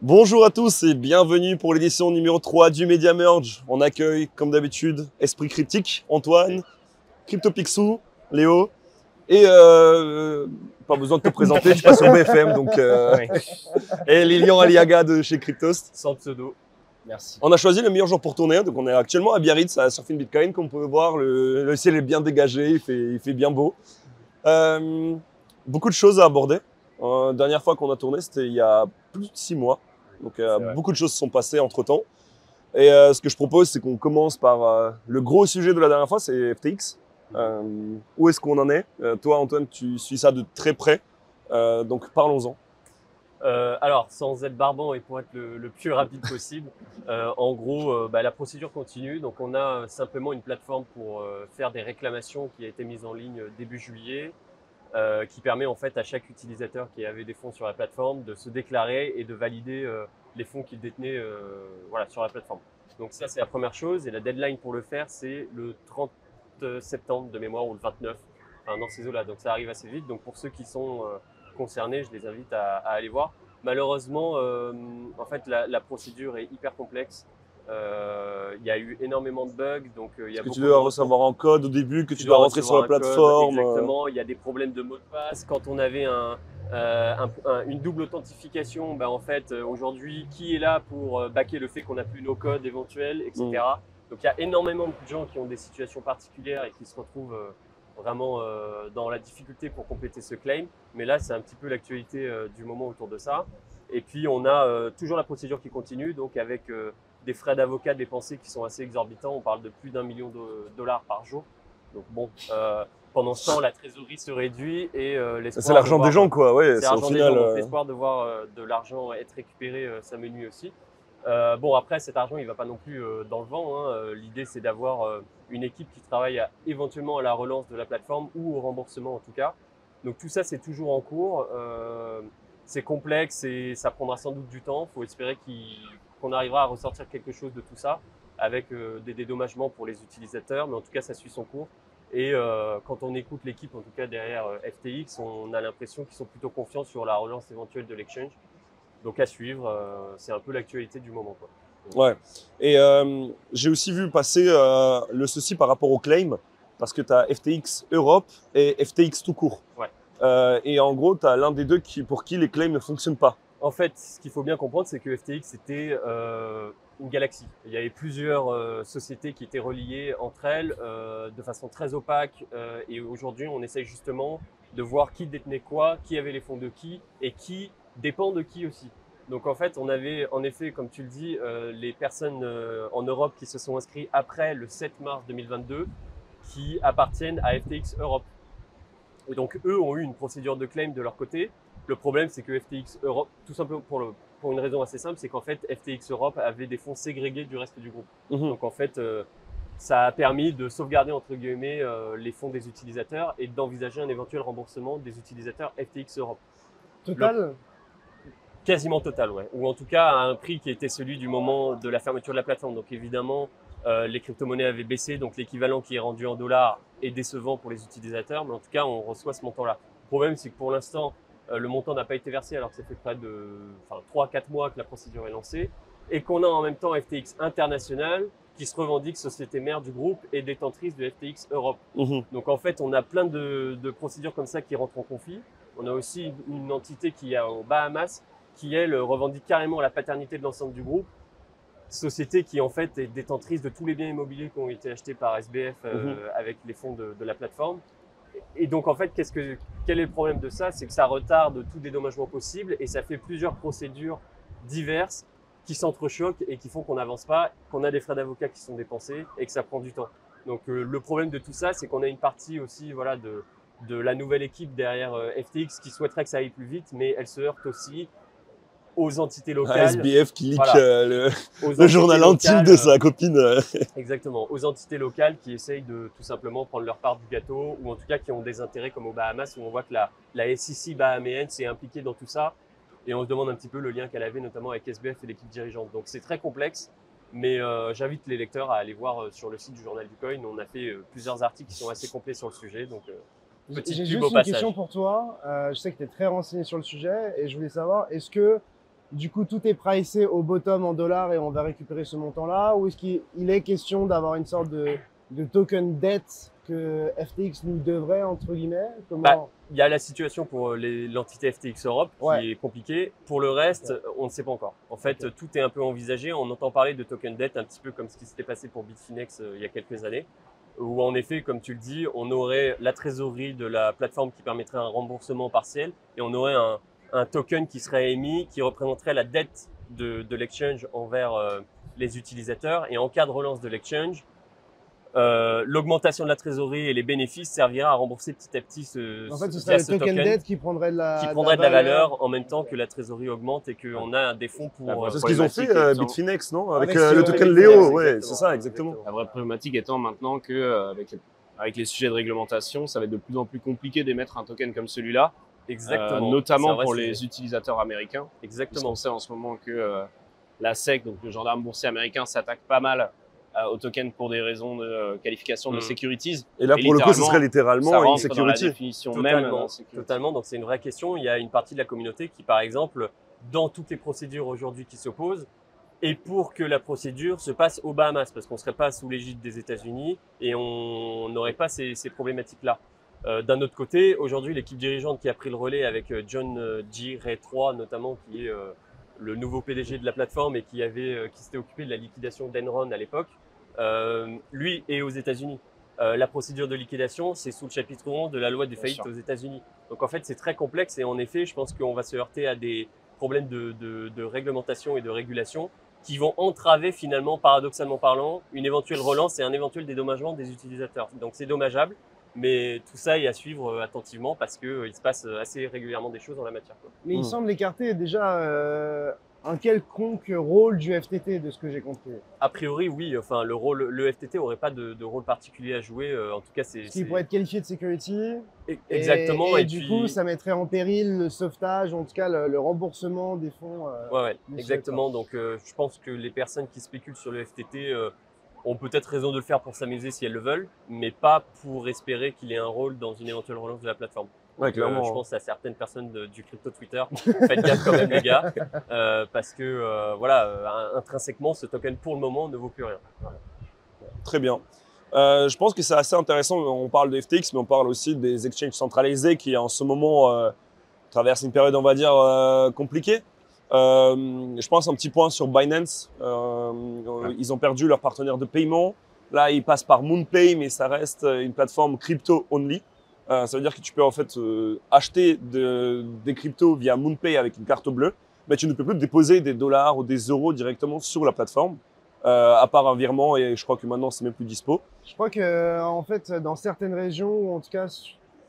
Bonjour à tous et bienvenue pour l'édition numéro 3 du Media Merge. On accueille, comme d'habitude, Esprit Critique, Antoine, CryptoPixou, Léo et euh, pas besoin de te présenter, tu passes sur BFM donc euh, et Lilian Aliaga de chez Cryptost. Sans pseudo. Merci. On a choisi le meilleur jour pour tourner, donc on est actuellement à Biarritz à Surfing Bitcoin, comme vous pouvez voir, le, le ciel est bien dégagé, il fait, il fait bien beau. Euh, beaucoup de choses à aborder. Euh, dernière fois qu'on a tourné, c'était il y a plus de six mois. Donc euh, beaucoup de choses se sont passées entre temps. Et euh, ce que je propose, c'est qu'on commence par euh, le gros sujet de la dernière fois, c'est FTX. Où est-ce qu'on en est? Toi, Antoine, tu suis ça de très près. Donc parlons-en. Euh, alors, sans être barbant et pour être le, le plus rapide possible, euh, en gros, euh, bah, la procédure continue. Donc, on a simplement une plateforme pour faire des réclamations qui a été mise en ligne début juillet, euh, qui permet en fait à chaque utilisateur qui avait des fonds sur la plateforme de se déclarer et de valider euh, les fonds qu'il détenait euh, voilà, sur la plateforme. Donc, ça, c'est la première chose. Et la deadline pour le faire, c'est le 30 septembre de mémoire ou le 29, enfin, dans ces eaux-là. Donc, ça arrive assez vite. Donc, pour ceux qui sont concernés, je les invite à, aller voir. Malheureusement, en fait, la procédure est hyper complexe. Euh, Il y a eu énormément de bugs, donc euh, il y a Que tu dois de- recevoir en code au début, que tu, tu dois dois rentrer sur la code, plateforme. euh, Exactement. Il y a des problèmes de mot de passe. Quand on avait un, euh, un- un- une double authentification, ben en fait, euh, aujourd'hui, qui est là pour euh, baquer le fait qu'on n'a plus nos codes éventuels, etc. Mm. Donc il y a énormément de gens qui ont des situations particulières et qui se retrouvent vraiment dans la difficulté pour compléter ce claim. Mais là, c'est un petit peu l'actualité du moment autour de ça. Et puis, on a toujours la procédure qui continue, donc avec des frais d'avocat dépensés qui sont assez exorbitants. On parle de plus d'un million de dollars par jour. Donc bon, euh, pendant ce temps, la trésorerie se réduit et euh, l'espoir C'est l'argent de des gens, quoi. Ouais, c'est l'argent des gens, euh, l'espoir de voir de l'argent être récupéré, ça me nuit aussi. Bon, après, cet argent, il va pas non plus dans le vent. hein. L'idée, c'est d'avoir une équipe qui travaille à- éventuellement à la relance de la plateforme ou au remboursement en tout cas. Donc tout ça, c'est toujours en cours. C'est complexe et ça prendra sans doute du temps. Il faut espérer qu'il- qu'on arrivera à ressortir quelque chose de tout ça avec euh, des dédommagements pour les utilisateurs, mais en tout cas, ça suit son cours. Et euh, quand on écoute l'équipe, en tout cas derrière euh, FTX, on a l'impression qu'ils sont plutôt confiants sur la relance éventuelle de l'exchange. Donc à suivre, c'est un peu l'actualité du moment. Quoi. Ouais. Et euh, j'ai aussi vu passer euh, le souci par rapport au claim, parce que tu as FTX Europe et FTX tout court. Ouais. Euh, et en gros, tu as l'un des deux qui, pour qui les claims ne fonctionnent pas. En fait, ce qu'il faut bien comprendre, c'est que FTX était euh, une galaxie. Il y avait plusieurs euh, sociétés qui étaient reliées entre elles euh, de façon très opaque. et aujourd'hui, on essaye justement de voir qui détenait quoi, qui avait les fonds de qui et qui dépend de qui aussi. Donc en fait, on avait en effet, comme tu le dis, les personnes en Europe qui se sont inscrites après le 7 mars 2022 qui appartiennent à FTX Europe. Et donc eux ont eu une procédure de claim de leur côté. Le problème, c'est que FTX Europe, tout simplement pour, le, pour une raison assez simple, c'est qu'en fait, FTX Europe avait des fonds ségrégés du reste du groupe. Mhm. Donc en fait, euh, ça a permis de sauvegarder entre guillemets euh, les fonds des utilisateurs et d'envisager un éventuel remboursement des utilisateurs FTX Europe. Total Quasiment total, ouais. Ou en tout cas à un prix qui était celui du moment de la fermeture de la plateforme. Donc évidemment, euh, les crypto-monnaies avaient baissé, donc l'équivalent qui est rendu en dollars est décevant pour les utilisateurs, mais en tout cas, on reçoit ce montant-là. Le problème, c'est que pour l'instant, le montant n'a pas été versé alors que ça fait près de enfin, 3-4 mois que la procédure est lancée, et qu'on a en même temps FTX International qui se revendique société mère du groupe et détentrice de FTX Europe. Mhm. Donc en fait, on a plein de, de procédures comme ça qui rentrent en conflit. On a aussi une, une entité qui est aux Bahamas qui, elle, revendique carrément la paternité de l'ensemble du groupe. Société qui, en fait, est détentrice de tous les biens immobiliers qui ont été achetés par SBF euh, avec les fonds de, de la plateforme. Et donc, en fait, qu'est-ce que, quel est le problème de ça? C'est que ça retarde tout dédommagement possible et ça fait plusieurs procédures diverses qui s'entrechoquent et qui font qu'on n'avance pas, qu'on a des frais d'avocat qui sont dépensés et que ça prend du temps. Donc euh, le problème de tout ça, c'est qu'on a une partie aussi voilà, de, la nouvelle équipe derrière euh, FTX qui souhaiterait que ça aille plus vite, mais elle se heurte aussi aux entités Un locales. SBF qui lit Voilà. euh, le, journal intime de sa copine. euh. Exactement, aux entités locales qui essayent de tout simplement prendre leur part du gâteau, ou en tout cas qui ont des intérêts comme aux Bahamas, où on voit que la, la SEC bahaméenne s'est impliquée dans tout ça, et on se demande un petit peu le lien qu'elle avait notamment avec SBF et l'équipe dirigeante. Donc c'est très complexe, mais euh, j'invite les lecteurs à aller voir sur le site du journal du coin, on a fait euh, plusieurs articles qui sont assez complets sur le sujet, donc euh, J'ai juste une passage. question pour toi. Euh, je sais que tu es très renseigné sur le sujet et je voulais savoir, est-ce que du coup, tout est pricé au bottom en dollars et on va récupérer ce montant-là? Ou est-ce qu'il il est question d'avoir une sorte de, de token dette que FTX nous devrait, entre guillemets? Comment... Bah, Il y a la situation pour euh, l'entité FTX Europe qui Ouais. est compliquée. Pour le reste, on ne sait pas encore. En fait, tout est un peu envisagé. On entend parler de token debt un petit peu comme ce qui s'était passé pour Bitfinex euh, il y a quelques années. Où en effet, comme tu le dis, on aurait la trésorerie de la plateforme qui permettrait un remboursement partiel et on aurait un, un token qui serait émis qui représenterait la dette de, de l'exchange envers euh, les utilisateurs. Et en cas de relance de l'exchange, euh, l'augmentation de la trésorerie et les bénéfices servira à rembourser petit à petit ce, En fait, ce serait le ce token, dette qui prendrait de la, qui prendrait de la valeur en même temps que la trésorerie augmente et qu'on a des fonds pour. Euh, C'est ce qu'ils ont fait, euh, Bitfinex, non Avec, Avec euh, le token Léo, Léo, ouais, c'est ça, exactement. La vraie problématique étant maintenant que euh, avec, avec les sujets de réglementation, ça va être de plus en plus compliqué d'émettre un token comme celui-là, Exactement. euh, notamment pour sujet. les utilisateurs américains. Exactement. Puisqu'on sait en ce moment que euh, la SEC, donc le gendarme boursier américain, s'attaque pas mal euh, aux tokens pour des raisons de euh, qualification de Mm. securities. Et là, Et pour le coup, ce littéralement, serait ça littéralement une rentre dans la security. définition même Totalement, euh, security. totalement. Donc c'est une vraie question. Il y a une partie de la communauté qui, par exemple, dans toutes les procédures aujourd'hui qui s'opposent, et pour que la procédure se passe aux Bahamas, parce qu'on ne serait pas sous l'égide des États-Unis et on n'aurait pas ces, ces problématiques-là. Euh, D'un autre côté, aujourd'hui, l'équipe dirigeante qui a pris le relais avec euh, John G. Ray 3 notamment, qui est euh, le nouveau PDG de la plateforme et qui avait, qui s'était occupé de la liquidation d'Enron à l'époque, lui est aux États-Unis. La procédure de liquidation, c'est sous le chapitre 11 de la loi des faillites aux États-Unis. Donc en fait, c'est très complexe et en effet, je pense qu'on va se heurter à des problèmes de, de, de réglementation et de régulation qui vont entraver finalement, paradoxalement parlant, une éventuelle relance et un éventuel dédommagement des utilisateurs. Donc c'est dommageable, mais tout ça est à suivre euh, attentivement parce que euh, il se passe euh, assez régulièrement des choses en la matière. quoi. Mais il Mm. semble écarter déjà euh, un quelconque rôle du FTT, de ce que j'ai compris. A priori, oui. Enfin, le rôle, le FTT aurait pas de, de rôle particulier à jouer. en tout cas, c'est Ce qui pourrait être qualifié de security. Et- exactement. Et, Et, du puis- coup, ça mettrait en péril le sauvetage, en tout cas le, le remboursement des fonds. euh, Ouais, ouais, exactement. Donc, euh, je pense que les personnes qui spéculent sur le FTT euh, ont peut-être raison de le faire pour s'amuser si elles le veulent, mais pas pour espérer qu'il ait un rôle dans une éventuelle relance de la plateforme. Ouais, euh, clairement. je pense à certaines personnes de- du crypto Twitter. Faites gaffe quand même, les gars, euh, parce que euh, voilà, intrinsèquement, ce token pour le moment ne vaut plus rien. Très bien. Je pense que c'est assez intéressant. On parle de FTX, mais on parle aussi des exchanges centralisés qui, en ce moment, traversent une période, on va dire, compliquée. Euh, je pense un petit point sur Binance. Euh, Ils ont perdu leur partenaire de paiement. Là, ils passent par MoonPay, mais ça reste une plateforme crypto only. Euh, ça veut dire que tu peux en fait euh, acheter de- des cryptos via MoonPay avec une carte bleue, mais tu ne peux plus déposer des dollars ou des euros directement sur la plateforme, euh, à part un virement. Et je crois que maintenant, c'est même plus dispo. Je crois que en fait, dans certaines régions, ou en tout cas,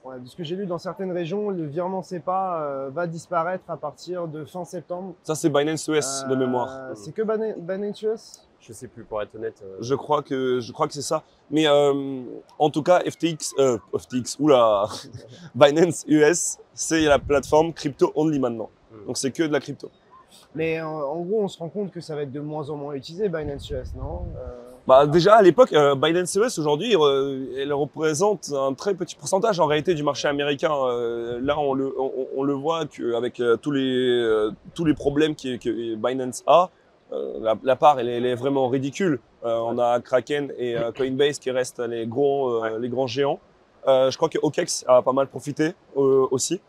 ouais, de ce que j'ai lu, dans certaines régions, le virement SEPA euh, va disparaître à partir de fin septembre. Ça, c'est Binance US de Euh, mémoire. C'est que Binance US Je sais plus, pour être honnête. euh, Je crois que je crois que c'est ça. Mais euh, en tout cas, FTX, euh, FTX, oula, Binance US, c'est la plateforme crypto only maintenant. Mm. Donc c'est que de la crypto. Mais euh, en gros, on se rend compte que ça va être de moins en moins utilisé, Binance US, non? Euh, Bah déjà à l'époque, euh, Binance US aujourd'hui, euh, elle représente un très petit pourcentage en réalité du marché américain. Euh, là, on le on, on le voit qu'avec euh, tous les euh, tous les problèmes qui- que Binance a, euh, la, la part elle, est- elle est vraiment ridicule. Euh, on a Kraken et Coinbase qui restent les gros euh, les grands géants. Euh, je crois que OKEx a pas mal profité euh, aussi.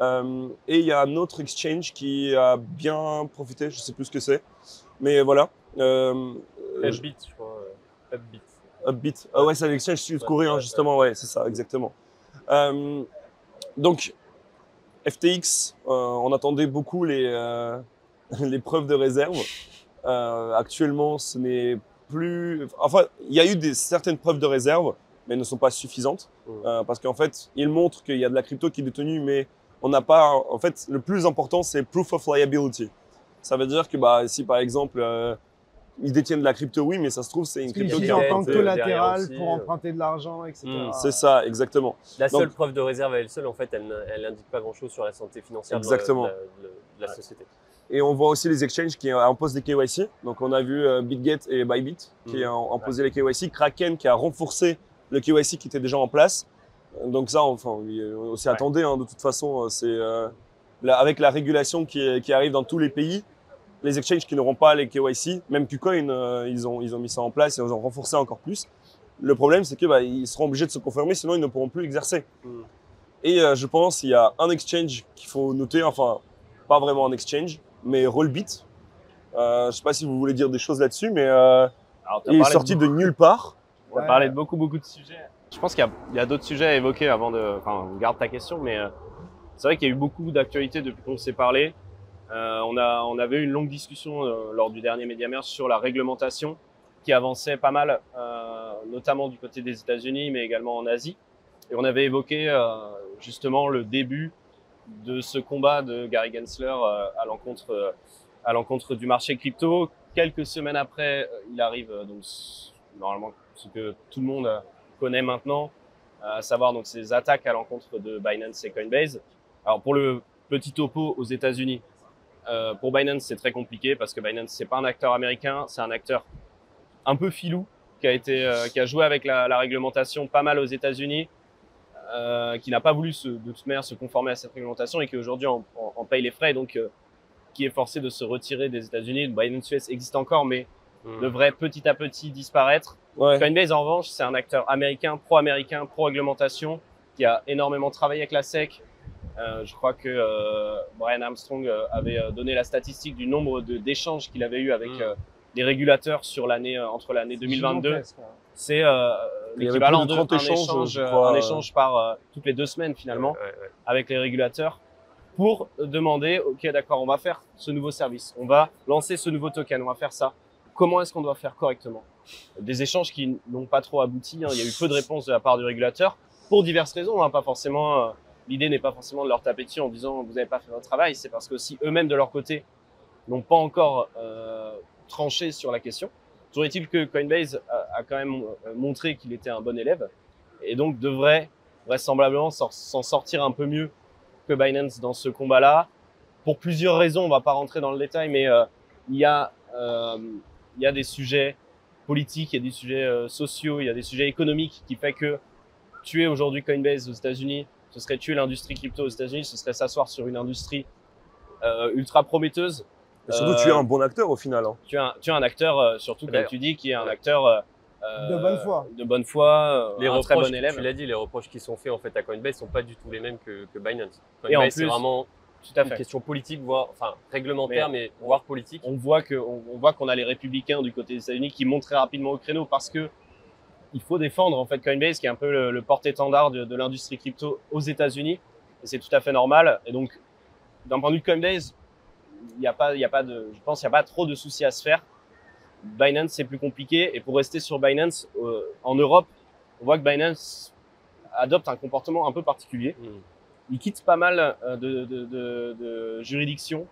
Euh, et il y a un autre exchange qui a bien profité, je sais plus ce que c'est, mais voilà. Euh, je crois. Upbeat. Upbeat. Ah ouais, c'est l'exchange sud-coréen, Ouais, ouais, justement, ouais, c'est ça, exactement. Euh, donc, FTX, euh, on attendait beaucoup les, euh, les preuves de réserve. Actuellement, ce n'est plus. Enfin, il y a eu des, certaines preuves de réserve, mais elles ne sont pas suffisantes. Parce qu'en fait, ils montrent qu'il y a de la crypto qui est détenue, mais on n'a pas. En fait, le plus important, c'est proof of liability. Ça veut dire que bah, si par exemple, ils détiennent de la crypto, oui, mais ça se trouve, c'est une crypto qui est en tant que collatéral pour emprunter de l'argent, etc. Mm, C'est ça, exactement. La Donc- seule preuve de réserve à elle seule, en fait, elle, n'indique pas grand-chose sur la santé financière de la- Exactement. de la, de la société. Et on voit aussi les exchanges qui imposent des KYC. Donc on a vu euh, BitGet et Bybit qui Mhm. ont imposé les KYC. Kraken qui a renforcé le KYC qui était déjà en place. Donc ça, enfin, on s'y Ouais. attendait. hein, de toute façon, euh, c'est euh, avec la régulation qui, qui arrive dans tous les pays. Les exchanges qui n'auront pas les KYC, même KuCoin, euh, ils, ont, ils ont mis ça en place et ils ont renforcé encore plus. Le problème, c'est que bah, ils seront obligés de se confirmer, sinon ils ne pourront plus exercer. Mm. Et euh, je pense qu'il y a un exchange qu'il faut noter, enfin, pas vraiment un exchange, mais Rollbit. Euh, je sais pas si vous voulez dire des choses là-dessus, mais euh, Alors, il est parlé sorti de nulle part. On va parler de beaucoup, beaucoup de sujets. Je pense qu'il y a, a d'autres sujets à évoquer avant de. Enfin, on garde ta question, mais euh, c'est vrai qu'il y a eu beaucoup d'actualités depuis qu'on s'est parlé. Euh, on, a, on avait eu une longue discussion euh, lors du dernier Mediamers sur la réglementation qui avançait pas mal, euh, notamment du côté des États-Unis, mais également en Asie. Et on avait évoqué euh, justement le début de ce combat de Gary Gensler euh, à l'encontre euh, à l'encontre du marché crypto. Quelques semaines après, il arrive donc normalement ce que tout le monde connaît maintenant, à savoir donc ces attaques à l'encontre de Binance et Coinbase. Alors pour le petit topo aux États-Unis, euh, pour Binance c'est très compliqué parce que Binance c'est pas un acteur américain, c'est un acteur un peu filou qui a été euh, qui a joué avec la, la réglementation pas mal aux États-Unis, euh, qui n'a pas voulu se, de toute manière se conformer à cette réglementation et qui aujourd'hui en, en- en paye les frais, donc qui est forcé de se retirer des États-Unis. Binance US existe encore, mais Mm. devrait petit à petit disparaître. Ouais. Coinbase, en revanche, c'est un acteur américain, pro-américain, pro-réglementation, qui a énormément travaillé avec la SEC. Euh, je crois que euh, Brian Armstrong euh, avait donné la statistique du nombre d'échanges qu'il avait eu avec Mm. euh, des régulateurs sur l'année euh, entre l'année 2022. Gigantesque, hein. C'est euh, l'équivalent de de 30 un échanges, échange, je crois, un échange par euh, toutes les deux semaines finalement Ouais, ouais, ouais. avec les régulateurs pour demander, ok, d'accord, on va faire ce nouveau service, on va lancer ce nouveau token, on va faire ça. Comment est-ce qu'on doit faire correctement? Des échanges qui n'ont pas trop abouti. hein. Il y a eu peu de réponses de la part du régulateur pour diverses raisons. hein. Pas forcément. L'idée n'est pas forcément de leur taper dessus en disant vous n'avez pas fait votre travail. C'est parce que si eux-mêmes de leur côté n'ont pas encore euh, tranché sur la question. Toujours est-il que Coinbase a, quand même euh, montré qu'il était un bon élève et donc devrait vraisemblablement s'en sortir un peu mieux que Binance dans ce combat-là. Pour plusieurs raisons, on va pas rentrer dans le détail, mais euh, il y a euh, y a des sujets politiques, il y a des sujets euh, sociaux, il y a des sujets économiques qui fait que tuer aujourd'hui Coinbase aux États-Unis, ce serait tuer l'industrie crypto aux États-Unis, ce serait s'asseoir sur une industrie euh, ultra prometteuse. Et surtout, Euh, tu es un bon acteur au final. hein. Tu es un, tu es un acteur, euh, surtout comme tu dis, qui est un acteur euh, euh, De bonne foi. de bonne foi, euh, Les un très reproches, bon élève. tu l'as dit, les reproches qui sont faits en fait à Coinbase sont pas du tout les mêmes que, que Binance. Et en Coinbase, c'est plus- vraiment Tout à une question politique, voire enfin réglementaire, mais, voire politique. on voit que on, on voit qu'on a les républicains du côté des États-Unis qui montent très rapidement au créneau parce que il faut défendre en fait Coinbase qui est un peu le, le porte-étendard de, de l'industrie crypto aux États-Unis. Et c'est tout à fait normal. Et donc d'un point de vue de Coinbase il n'y a pas il y a pas de je pense il y a pas trop de soucis à se faire. Binance c'est plus compliqué. Et pour rester sur Binance euh, en Europe on voit que Binance adopte un comportement un peu particulier. Mm. il quitte pas mal euh, de, de, de, de juridictions.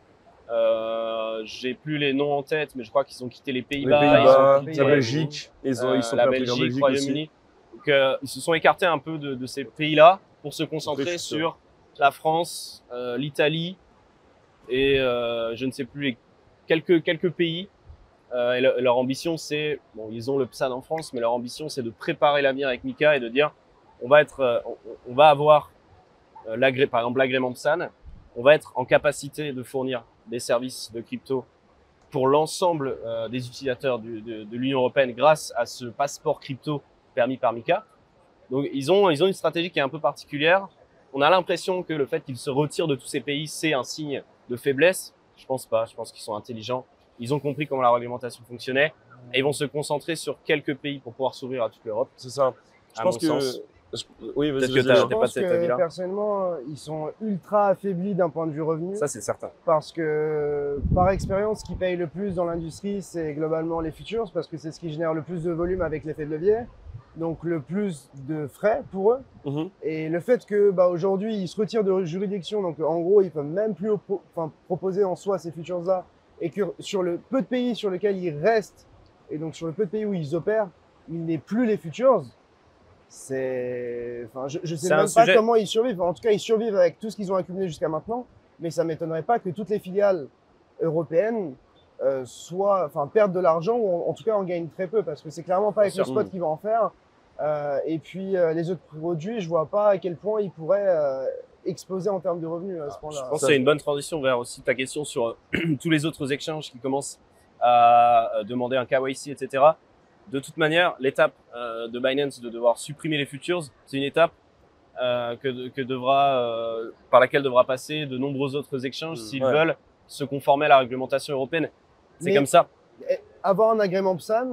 Euh, J'ai plus les noms en tête, mais je crois qu'ils ont quitté les Pays-Bas, Pays-Bas, la Belgique, ils, ont, euh, ils sont la Belgique. Royaume-Uni. Donc, euh, ils se sont écartés un peu de, de ces pays-là pour se concentrer sur la France, euh, l'Italie et euh, je ne sais plus les quelques quelques pays. Euh, et le- leur ambition, c'est bon, ils ont le PSAN en France, mais leur ambition, c'est de préparer l'avenir avec Mika et de dire, on va être, euh, on, on va avoir euh, par exemple l'agrément PSAN, on va être en capacité de fournir des services de crypto pour l'ensemble euh, des utilisateurs du- de, de l'Union européenne grâce à ce passeport crypto permis par Mika. Donc ils ont, ils ont une stratégie qui est un peu particulière. On a l'impression que le fait qu'ils se retirent de tous ces pays, c'est un signe de faiblesse. Je pense pas. Je pense qu'ils sont intelligents. Ils ont compris comment la réglementation fonctionnait et ils vont se concentrer sur quelques pays pour pouvoir s'ouvrir à toute l'Europe. C'est ça. Je pense que. sens. Je- Oui, vas-y, Peut-être que. Je T'es pas cet avis-là personnellement, ils sont ultra affaiblis d'un point de vue revenu. Ça, c'est certain. parce que par expérience, ce qui paye le plus dans l'industrie, c'est globalement les futures, parce que c'est ce qui génère le plus de volume avec l'effet de levier, donc le plus de frais pour eux. Mhm. Et le fait que bah, aujourd'hui ils se retirent de juridiction, donc en gros ils peuvent même plus proposer en soi ces futures là, et que sur le peu de pays sur lesquels ils restent, et donc sur le peu de pays où ils opèrent, il n'est plus les futures. C'est, enfin, je, je sais même pas sujet- comment ils survivent. En tout cas, ils survivent avec tout ce qu'ils ont accumulé jusqu'à maintenant, mais ça m'étonnerait pas que toutes les filiales européennes euh, soient, enfin, perdent de l'argent ou en, en tout cas en gagnent très peu, parce que c'est clairement pas avec le spot qu'ils vont en faire. Euh, et puis euh, les autres produits, je vois pas à quel point ils pourraient exploser en termes de revenus à ce Je point-là. pense que c'est une bonne transition vers aussi ta question sur tous les autres exchanges qui commencent à demander un KYC, etc. De toute manière, l'étape euh, de Binance de devoir supprimer les futures, c'est une étape euh, que, que devra, euh, par laquelle devra passer de nombreux autres exchanges Mm. s'ils Ouais. veulent se conformer à la réglementation européenne. C'est comme ça. Avoir un agrément PSAN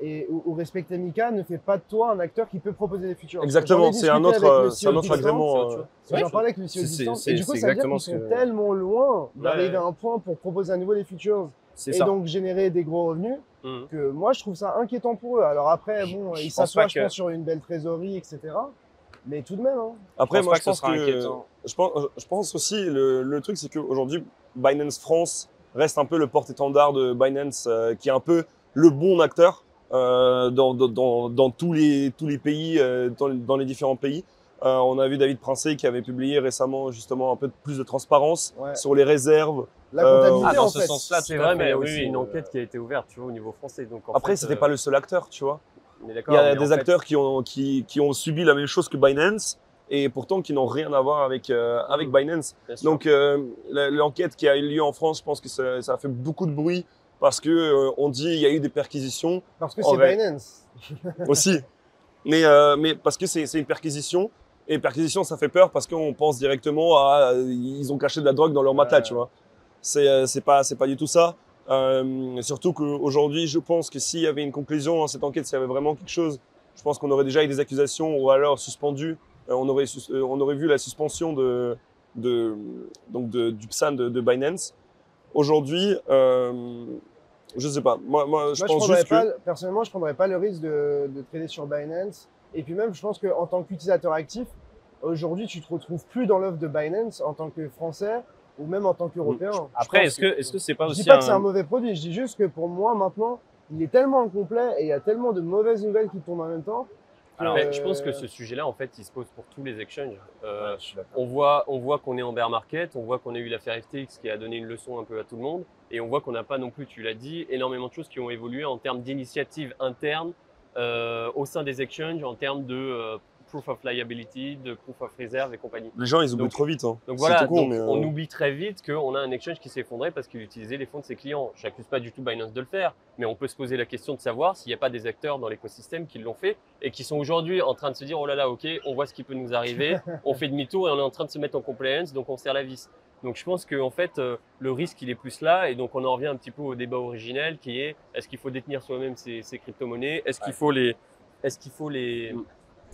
et, ou, ou respecter MICA ne fait pas de toi un acteur qui peut proposer des futures. Exactement, c'est un autre, c'est un autre agrément. J'en parlais avec Distant, c'est- et du coup, ça veut dire qu'ils sont que- tellement loin d'arriver Ouais. à un point pour proposer à nouveau des futures et ça. donc générer des gros revenus Mhm. que moi je trouve ça inquiétant pour eux. Alors après, bon, je ils s'assoient, je que- pense, sur une belle trésorerie, etc. Mais tout de même, hein. Après, pense moi, je que pense que, inquiétant. je pense, je pense aussi, le, le truc, c'est qu'aujourd'hui, Binance France reste un peu le porte-étendard de Binance, euh, qui est un peu le bon acteur euh, dans, dans, dans, tous les, tous les pays, euh, dans, dans les différents pays. Euh, on a vu David Princé qui avait publié récemment justement un peu plus de transparence Ouais. sur les réserves. La Euh, comptabilité Ah, dans en ce fait. sens-là, C'est vrai, mais il y a aussi oui, une euh, enquête qui a été ouverte, tu vois, au niveau français. Donc en Après, fait, c'était euh, pas le seul acteur, tu vois. Il y a des fait, acteurs qui ont, qui, qui ont subi la même chose que Binance et pourtant qui n'ont rien à voir avec, euh, avec Mhm. Binance. Donc euh, l'enquête qui a eu lieu en France, je pense que ça, ça a fait beaucoup de bruit parce que euh, on dit il y a eu des perquisitions Parce que c'est vrai. Binance. aussi, mais euh, mais parce que c'est une perquisition et perquisition ça fait peur parce qu'on pense directement à ils ont caché de la drogue dans leur matelas, tu vois. C'est euh, c'est pas c'est pas du tout ça. Euh, surtout qu'aujourd'hui, je pense que s'il y avait une conclusion à cette enquête, s'il y avait vraiment quelque chose, je pense qu'on aurait déjà eu des accusations ou alors suspendu. Euh, on, aurait, euh, on aurait vu la suspension de, de, donc de, du PSAN de, de Binance. Aujourd'hui, je sais pas. Moi, moi je Moi, pense juste pas, que. personnellement, je prendrais pas le risque de, de trader sur Binance. Et puis même, je pense qu'en tant qu'utilisateur actif, aujourd'hui, tu te retrouves plus dans l'offre de Binance en tant que Français ou même en tant qu'Européen. Je Après, est-ce que est-ce que c'est pas Je aussi dis pas un... que c'est un mauvais produit, je dis juste que pour moi, maintenant, il est tellement incomplet et il y a tellement de mauvaises nouvelles qui tombent en même temps. Alors, euh, je pense que ce sujet-là, en fait, il se pose pour tous les exchanges. Euh, Ouais, je on voit, on voit qu'on est en bear market, on voit qu'on a eu l'affaire FTX qui a donné une leçon un peu à tout le monde, et on voit qu'on n'a pas non plus, tu l'as dit, énormément de choses qui ont évolué en termes d'initiatives internes euh, au sein des exchanges, en termes de euh, proof of liability, de proof of reserve et compagnie. Les gens, ils oublient Donc- trop vite. Hein. Donc voilà, tout con, donc mais, euh, on oublie très vite qu'on a un exchange qui s'est effondré parce qu'il utilisait les fonds de ses clients. J'accuse pas du tout Binance de le faire, mais on peut se poser la question de savoir s'il n'y a pas des acteurs dans l'écosystème qui l'ont fait et qui sont aujourd'hui en train de se dire oh là là, ok, on voit ce qui peut nous arriver, on fait demi-tour et on est en train de se mettre en compliance, donc on serre la vis. Donc je pense qu'en fait, euh, le risque, il est plus là et donc on en revient un petit peu au débat originel qui est est-ce qu'il faut détenir soi-même ces, ces crypto-monnaies? Est-ce qu'il faut les, est-ce qu'il faut les,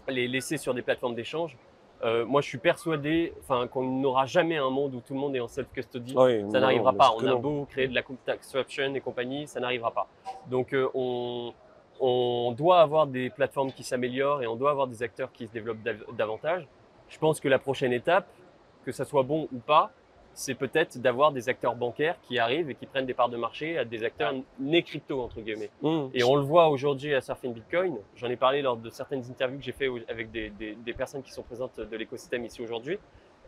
les laisser sur des plateformes d'échange Euh, moi, je suis persuadé, qu'on n'aura jamais un monde où tout le monde est en self-custody. Ah oui, Ça n'arrivera pas. On a non. beau créer de la swaption et compagnie, ça n'arrivera pas. Donc, euh, on, on doit avoir des plateformes qui s'améliorent et on doit avoir des acteurs qui se développent dav- davantage. Je pense que la prochaine étape, que ça soit bon ou pas, c'est peut-être d'avoir des acteurs bancaires qui arrivent et qui prennent des parts de marché à des acteurs né crypto entre guillemets. Mmh. Et on le voit aujourd'hui à Surfing Bitcoin. J'en ai parlé lors de certaines interviews que j'ai fait avec des, des- des personnes qui sont présentes de l'écosystème ici aujourd'hui.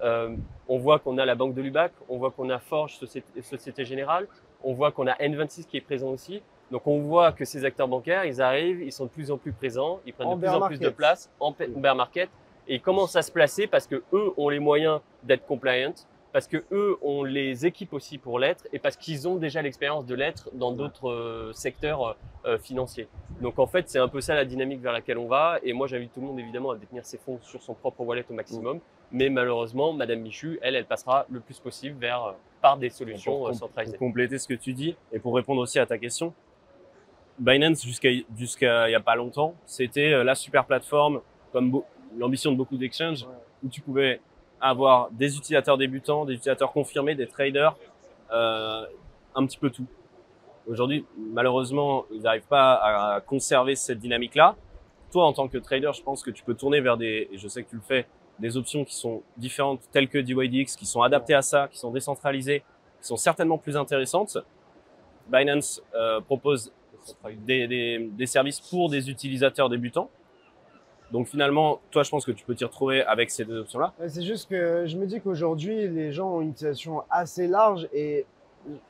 Euh, on voit qu'on a la Banque de Lubac, on voit qu'on a Forge, Société, Société Générale, on voit qu'on a N26 qui est présent aussi. Donc on voit que ces acteurs bancaires, ils arrivent, ils sont de plus en plus présents, ils prennent En de plus en plus de place en pe- bear market et ils commencent à se placer parce que eux ont les moyens d'être compliant, parce que eux ont les équipes aussi pour l'être et parce qu'ils ont déjà l'expérience de l'être dans d'autres euh, secteurs euh, financiers. Donc en fait, c'est un peu ça la dynamique vers laquelle on va. Et moi, j'invite tout le monde évidemment à détenir ses fonds sur son propre wallet au maximum. Mais malheureusement, Madame Michu, elle, elle passera le plus possible vers euh, par des solutions Pour centralisées. Pour compléter ce que tu dis et pour répondre aussi à ta question, Binance jusqu'à jusqu'à il y a pas longtemps, c'était la super plateforme comme l'ambition de beaucoup d'exchanges Ouais. où tu pouvais avoir des utilisateurs débutants, des utilisateurs confirmés, des traders, euh, un petit peu tout. Aujourd'hui, malheureusement, ils n'arrivent pas à conserver cette dynamique-là. Toi, en tant que trader, je pense que tu peux tourner vers des, et je sais que tu le fais, des options qui sont différentes, telles que DYDX, qui sont adaptées à ça, qui sont décentralisées, qui sont certainement plus intéressantes. Binance euh, propose des, des, des services pour des utilisateurs débutants. Donc finalement, toi, je pense que tu peux t'y retrouver avec ces deux options-là. C'est juste que je me dis qu'aujourd'hui, les gens ont une utilisation assez large et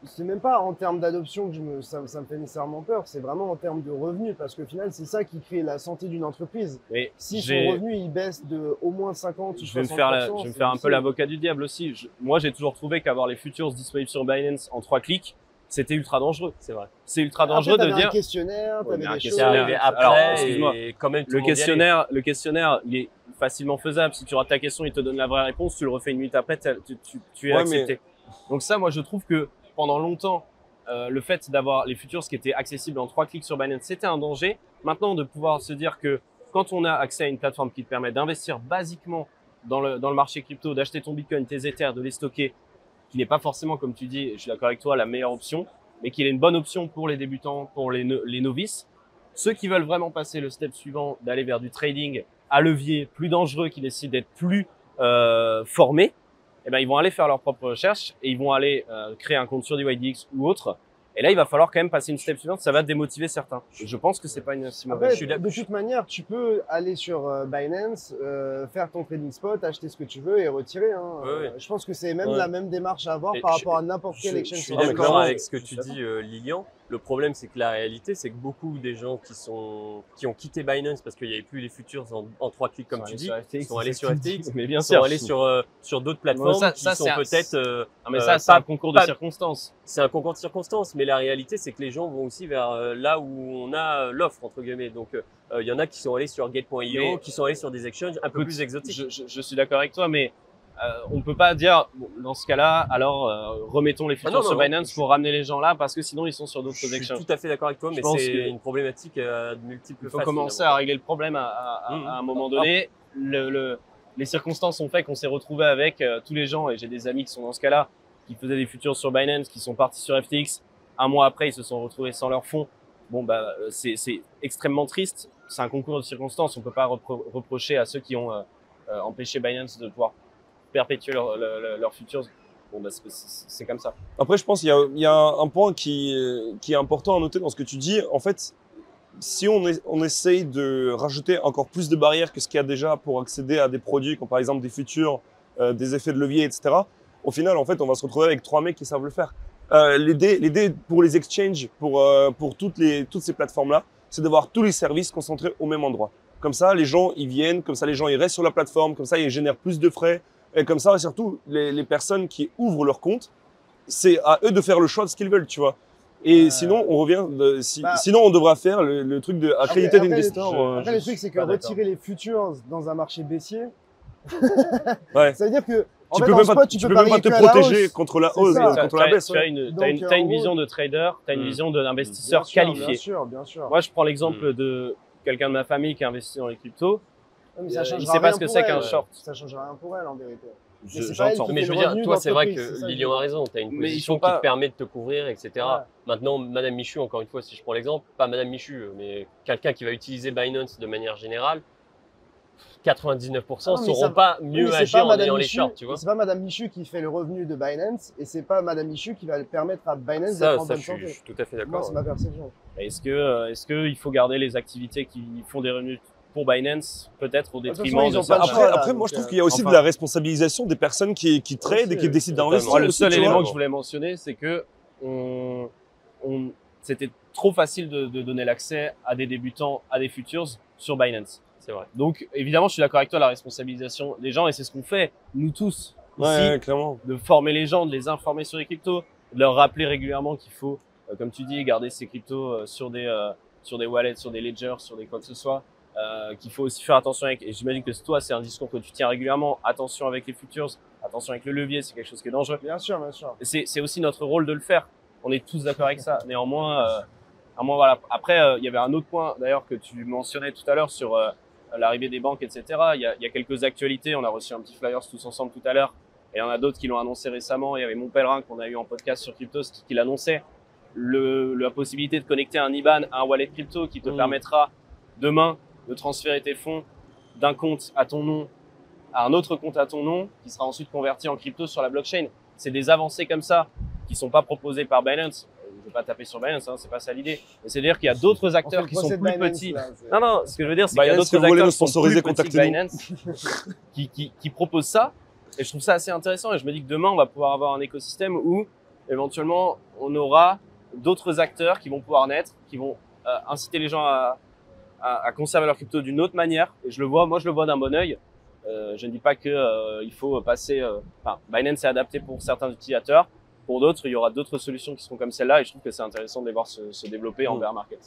c'est même pas en termes d'adoption que je me, ça, ça me fait nécessairement peur, c'est vraiment en termes de revenus, parce qu'au final, c'est ça qui crée la santé d'une entreprise. Mais Si son revenu il baisse de au moins 50 ou 60%, je vais me faire, la- je vais me faire un peu l'avocat du diable aussi. Je- moi, j'ai toujours trouvé qu'avoir les futures disponibles sur Binance en trois clics, c'était ultra dangereux. C'est vrai. C'est ultra Après, dangereux de t'avais dire un questionnaire, Ouais, un choses. questionnaire. Alors, après excuse-moi. et quand même tout le questionnaire, le questionnaire, il est facilement faisable. Si tu rates ta question, il te donne la vraie réponse. Tu le refais une minute après, tu, tu- tu es Ouais, accepté. Donc ça, moi, je trouve que pendant longtemps, euh, le fait d'avoir les futures qui étaient accessibles en trois clics sur Binance, c'était un danger. Maintenant, de pouvoir se dire que quand on a accès à une plateforme qui te permet d'investir basiquement dans le, dans le marché crypto, d'acheter ton Bitcoin, tes Ethers, de les stocker, qui n'est pas forcément, comme tu dis, je suis d'accord avec toi, la meilleure option, mais qu'il est une bonne option pour les débutants, pour les, no- les novices. Ceux qui veulent vraiment passer le step suivant, d'aller vers du trading à levier plus dangereux, qui décident d'être plus euh, formés, eh ben, ils vont aller faire leurs propres recherches et ils vont aller euh, créer un compte sur DYDX ou autre. Et là, il va falloir quand même passer une step suivante. Ça va démotiver certains. Et je pense que c'est pas une si mauvaise Après, je suis d'accord. de toute manière, tu peux aller sur euh, Binance, euh, faire ton trading spot, acheter ce que tu veux et retirer. Hein. Ouais, ouais. Euh, Je pense que c'est même Ouais. la même démarche à avoir Et par je- rapport à n'importe quel Je, exchange. je suis d'accord avec ce que tu dis, euh, Lilian. Le problème, c'est que la réalité, c'est que beaucoup des gens qui sont qui ont quitté Binance parce qu'il n'y avait plus les futures en, en trois clics, comme tu dis, sont allés sur FTX, Mais bien sont sûr. allés sur euh, sur d'autres plateformes ça- qui sont peut-être. euh, Non, mais euh, ça, c'est un concours de pas- circonstances. c'est un concours de circonstances, mais la réalité, c'est que les gens vont aussi vers euh, là où on a euh, l'offre entre guillemets. Donc, il y en a qui sont allés sur Gate.io, qui sont allés sur des exchanges un peu Écoute, plus exotiques. Je, je- je suis d'accord avec toi, mais on peut pas dire bon, dans ce cas-là, alors euh, remettons les futurs Ah non, non, sur. Binance pour ramener les gens là, parce que sinon ils sont sur d'autres Je suis exchanges. tout à fait d'accord avec toi, mais c'est que- une problématique euh, de multiples Il faut faces, commencer finalement. à régler le problème à, à- à- Mhm. à un moment donné. Le, le- les circonstances ont fait qu'on s'est retrouvé avec euh, tous les gens, et j'ai des amis qui sont dans ce cas-là, qui faisaient des futurs sur Binance, qui sont partis sur FTX. Un mois après, ils se sont retrouvés sans leur fonds. Bon, bah, euh, c'est c'est extrêmement triste. C'est un concours de circonstances. On peut pas repro- reprocher à ceux qui ont euh, euh, empêché Binance de pouvoir perpétuer leurs leur, leur- leurs futurs. Bon, bah, c'est- comme ça. Après, je pense qu'il y a, un point qui, est important à noter dans ce que tu dis. En fait, si on, essaye de rajouter encore plus de barrières que ce qu'il y a déjà pour accéder à des produits, comme par exemple des futurs, euh, des effets de levier, etc., au final, en fait, on va se retrouver avec trois mecs qui savent le faire. Euh, L'idée pour les exchanges, pour, euh, toutes, toutes ces plateformes-là, c'est d'avoir tous les services concentrés au même endroit. Comme ça, les gens, ils viennent, comme ça, les gens, ils restent sur la plateforme, comme ça, ils génèrent plus de frais. Et comme ça, surtout, les, les personnes qui ouvrent leur compte, c'est à eux de faire le choix de ce qu'ils veulent, tu vois. Et Euh, sinon, on revient. de- si- bah- sinon, on devra faire le, le truc de accrédité après, d'investor. je- euh, Après, le truc, c'est que retirer les futures dans un marché baissier, Ouais. ça veut dire que. Tu fait, peux même spot, pas, tu tu peux peux même pas parier te protéger contre la hausse, ça. euh, contre la T'as- baisse. tu as une, euh, vision de trader, tu as une Mm. vision d'investisseur qualifié. Bien sûr, bien sûr. Moi, je prends l'exemple de quelqu'un de ma famille qui a investi dans les cryptos. Mais euh, ça il changera sait pas ce que c'est qu'un short. Ça changera rien pour elle, en vérité. Je- J'entends. Mais je veux dire, toi, c'est vrai que Lilian a raison. Tu as une position qui te permet de te couvrir, etc. Ouais. Maintenant, Madame Michu, encore une fois, si je prends l'exemple, pas Madame Michu, mais quelqu'un qui va utiliser Binance de manière générale, 99% Ah mais sauront ça- pas mieux agir pas en Madame ayant les Michu- shorts, tu vois. C'est pas Madame Michu qui fait le revenu de Binance et c'est pas Madame Michu qui va permettre à Binance d'être en ça bonne je, suis, je santé. suis tout à fait Moi, d'accord. c'est ma perception. Est-ce que, euh, est-ce que il faut garder les activités qui font des revenus pour Binance, peut-être au détriment de choix, Après, moi, je trouve qu'il y a aussi enfin- de la responsabilisation des personnes qui, qui tradent et qui décident d'investir. Le seul élément que je voulais mentionner, c'est que on, on, c'était trop facile de, de donner l'accès à des débutants, à des futures sur Binance. C'est vrai. Donc, évidemment, je suis d'accord avec toi, la responsabilisation des gens, et c'est ce qu'on fait, nous tous, ici, Ouais, ouais, clairement. de former les gens, de les informer sur les cryptos, de leur rappeler régulièrement qu'il faut, euh, comme tu dis, garder ces cryptos euh, sur des euh, sur des wallets, sur des ledgers, sur des quoi que ce soit, euh, qu'il faut aussi faire attention avec. Et j'imagine que toi, c'est un discours que tu tiens régulièrement. Attention avec les futures, attention avec le levier, c'est quelque chose qui est dangereux. Bien sûr, bien sûr. C'est aussi notre rôle de le faire. On est tous d'accord avec ça. Néanmoins, euh, néanmoins, voilà. Après, euh, il y avait un autre point d'ailleurs que tu mentionnais tout à l'heure sur euh, l'arrivée des banques, etc. Il y, a, il y a quelques actualités. On a reçu un petit flyers tous ensemble tout à l'heure. Et il y en a d'autres qui l'ont annoncé récemment. Il y avait mon pèlerin qu'on a eu en podcast sur Cryptos qui, qui l'annonçait. Le, la possibilité de connecter un IBAN à un wallet crypto qui te Mm. permettra demain de transférer tes fonds d'un compte à ton nom à un autre compte à ton nom qui sera ensuite converti en crypto sur la blockchain. C'est des avancées comme ça qui sont pas proposées par Binance. Euh, Je vais pas taper sur Binance, hein, c'est pas ça l'idée. Mais c'est à dire qu'il y a d'autres acteurs qui sont plus Binance, petits. là, Non, non, ce que je veux dire, c'est qu'il y a Binance, si d'autres voulez acteurs nous qui sont sponsoriser, plus petits que. Binance qui, qui, qui proposent ça. Et je trouve ça assez intéressant. Et je me dis que demain, on va pouvoir avoir un écosystème où éventuellement, on aura d'autres acteurs qui vont pouvoir naître, qui vont euh, inciter les gens à, à, à conserver leur crypto d'une autre manière. Et je le vois, moi je le vois d'un bon œil. Euh, je ne dis pas que euh, il faut passer. euh, Enfin, Binance est adapté pour certains utilisateurs. Pour d'autres, il y aura d'autres solutions qui seront comme celle-là. Et je trouve que c'est intéressant de les voir se, se développer en Mm. bear market.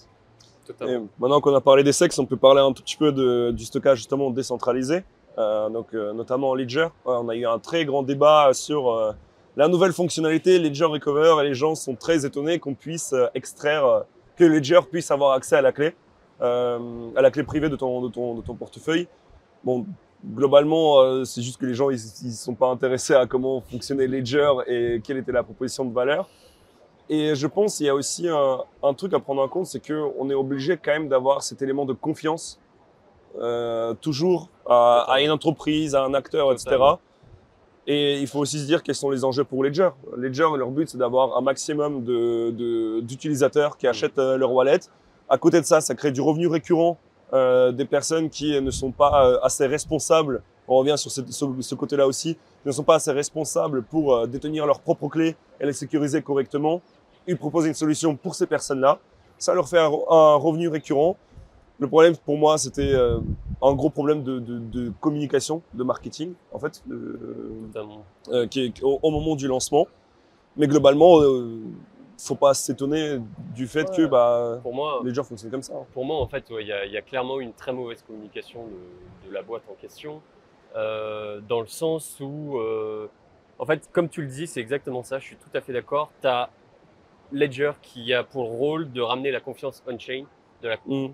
Totalement. Et maintenant qu'on a parlé des sexes, on peut parler un tout petit peu de- du stockage justement décentralisé, euh, donc euh, notamment en Ledger. Ouais, on a eu un très grand débat sur euh, la nouvelle fonctionnalité Ledger Recover et les gens sont très étonnés qu'on puisse euh, extraire, euh, que Ledger puisse avoir accès à la clé, euh, à la clé privée de ton, de ton, de ton portefeuille. Bon, globalement, euh, c'est juste que les gens ils, ils sont pas intéressés à comment fonctionnait Ledger et quelle était la proposition de valeur. Et je pense qu'il y a aussi un, un truc à prendre en compte, c'est qu'on est obligé quand même d'avoir cet élément de confiance, euh, toujours à, à une entreprise, à un acteur, etc. Et il faut aussi se dire quels sont les enjeux pour Ledger. Ledger, leur but, c'est d'avoir un maximum de- de- d'utilisateurs qui achètent euh, leur wallet. À côté de ça, ça crée du revenu récurrent euh, des personnes qui ne sont pas euh, assez responsables. On revient sur ce, ce- ce côté-là aussi. Qui ne sont pas assez responsables pour euh, détenir leurs propres clés et les sécuriser correctement. Ils proposent une solution pour ces personnes-là. Ça leur fait un, un revenu récurrent. Le problème pour moi, c'était euh, un gros problème de, de- de communication, de marketing, en fait, euh, euh, qui est au, au moment du lancement. Mais globalement, euh, faut pas s'étonner du fait que bah, Pour moi, Ledger fonctionne comme ça. Pour moi, en fait, ouais, il y, a- il y a clairement une très mauvaise communication de, de la boîte en question, euh, dans le sens où, euh, en fait, comme tu le dis, c'est exactement ça, je suis tout à fait d'accord. Tu as Ledger qui a pour rôle de ramener la confiance on-chain, de la Mm.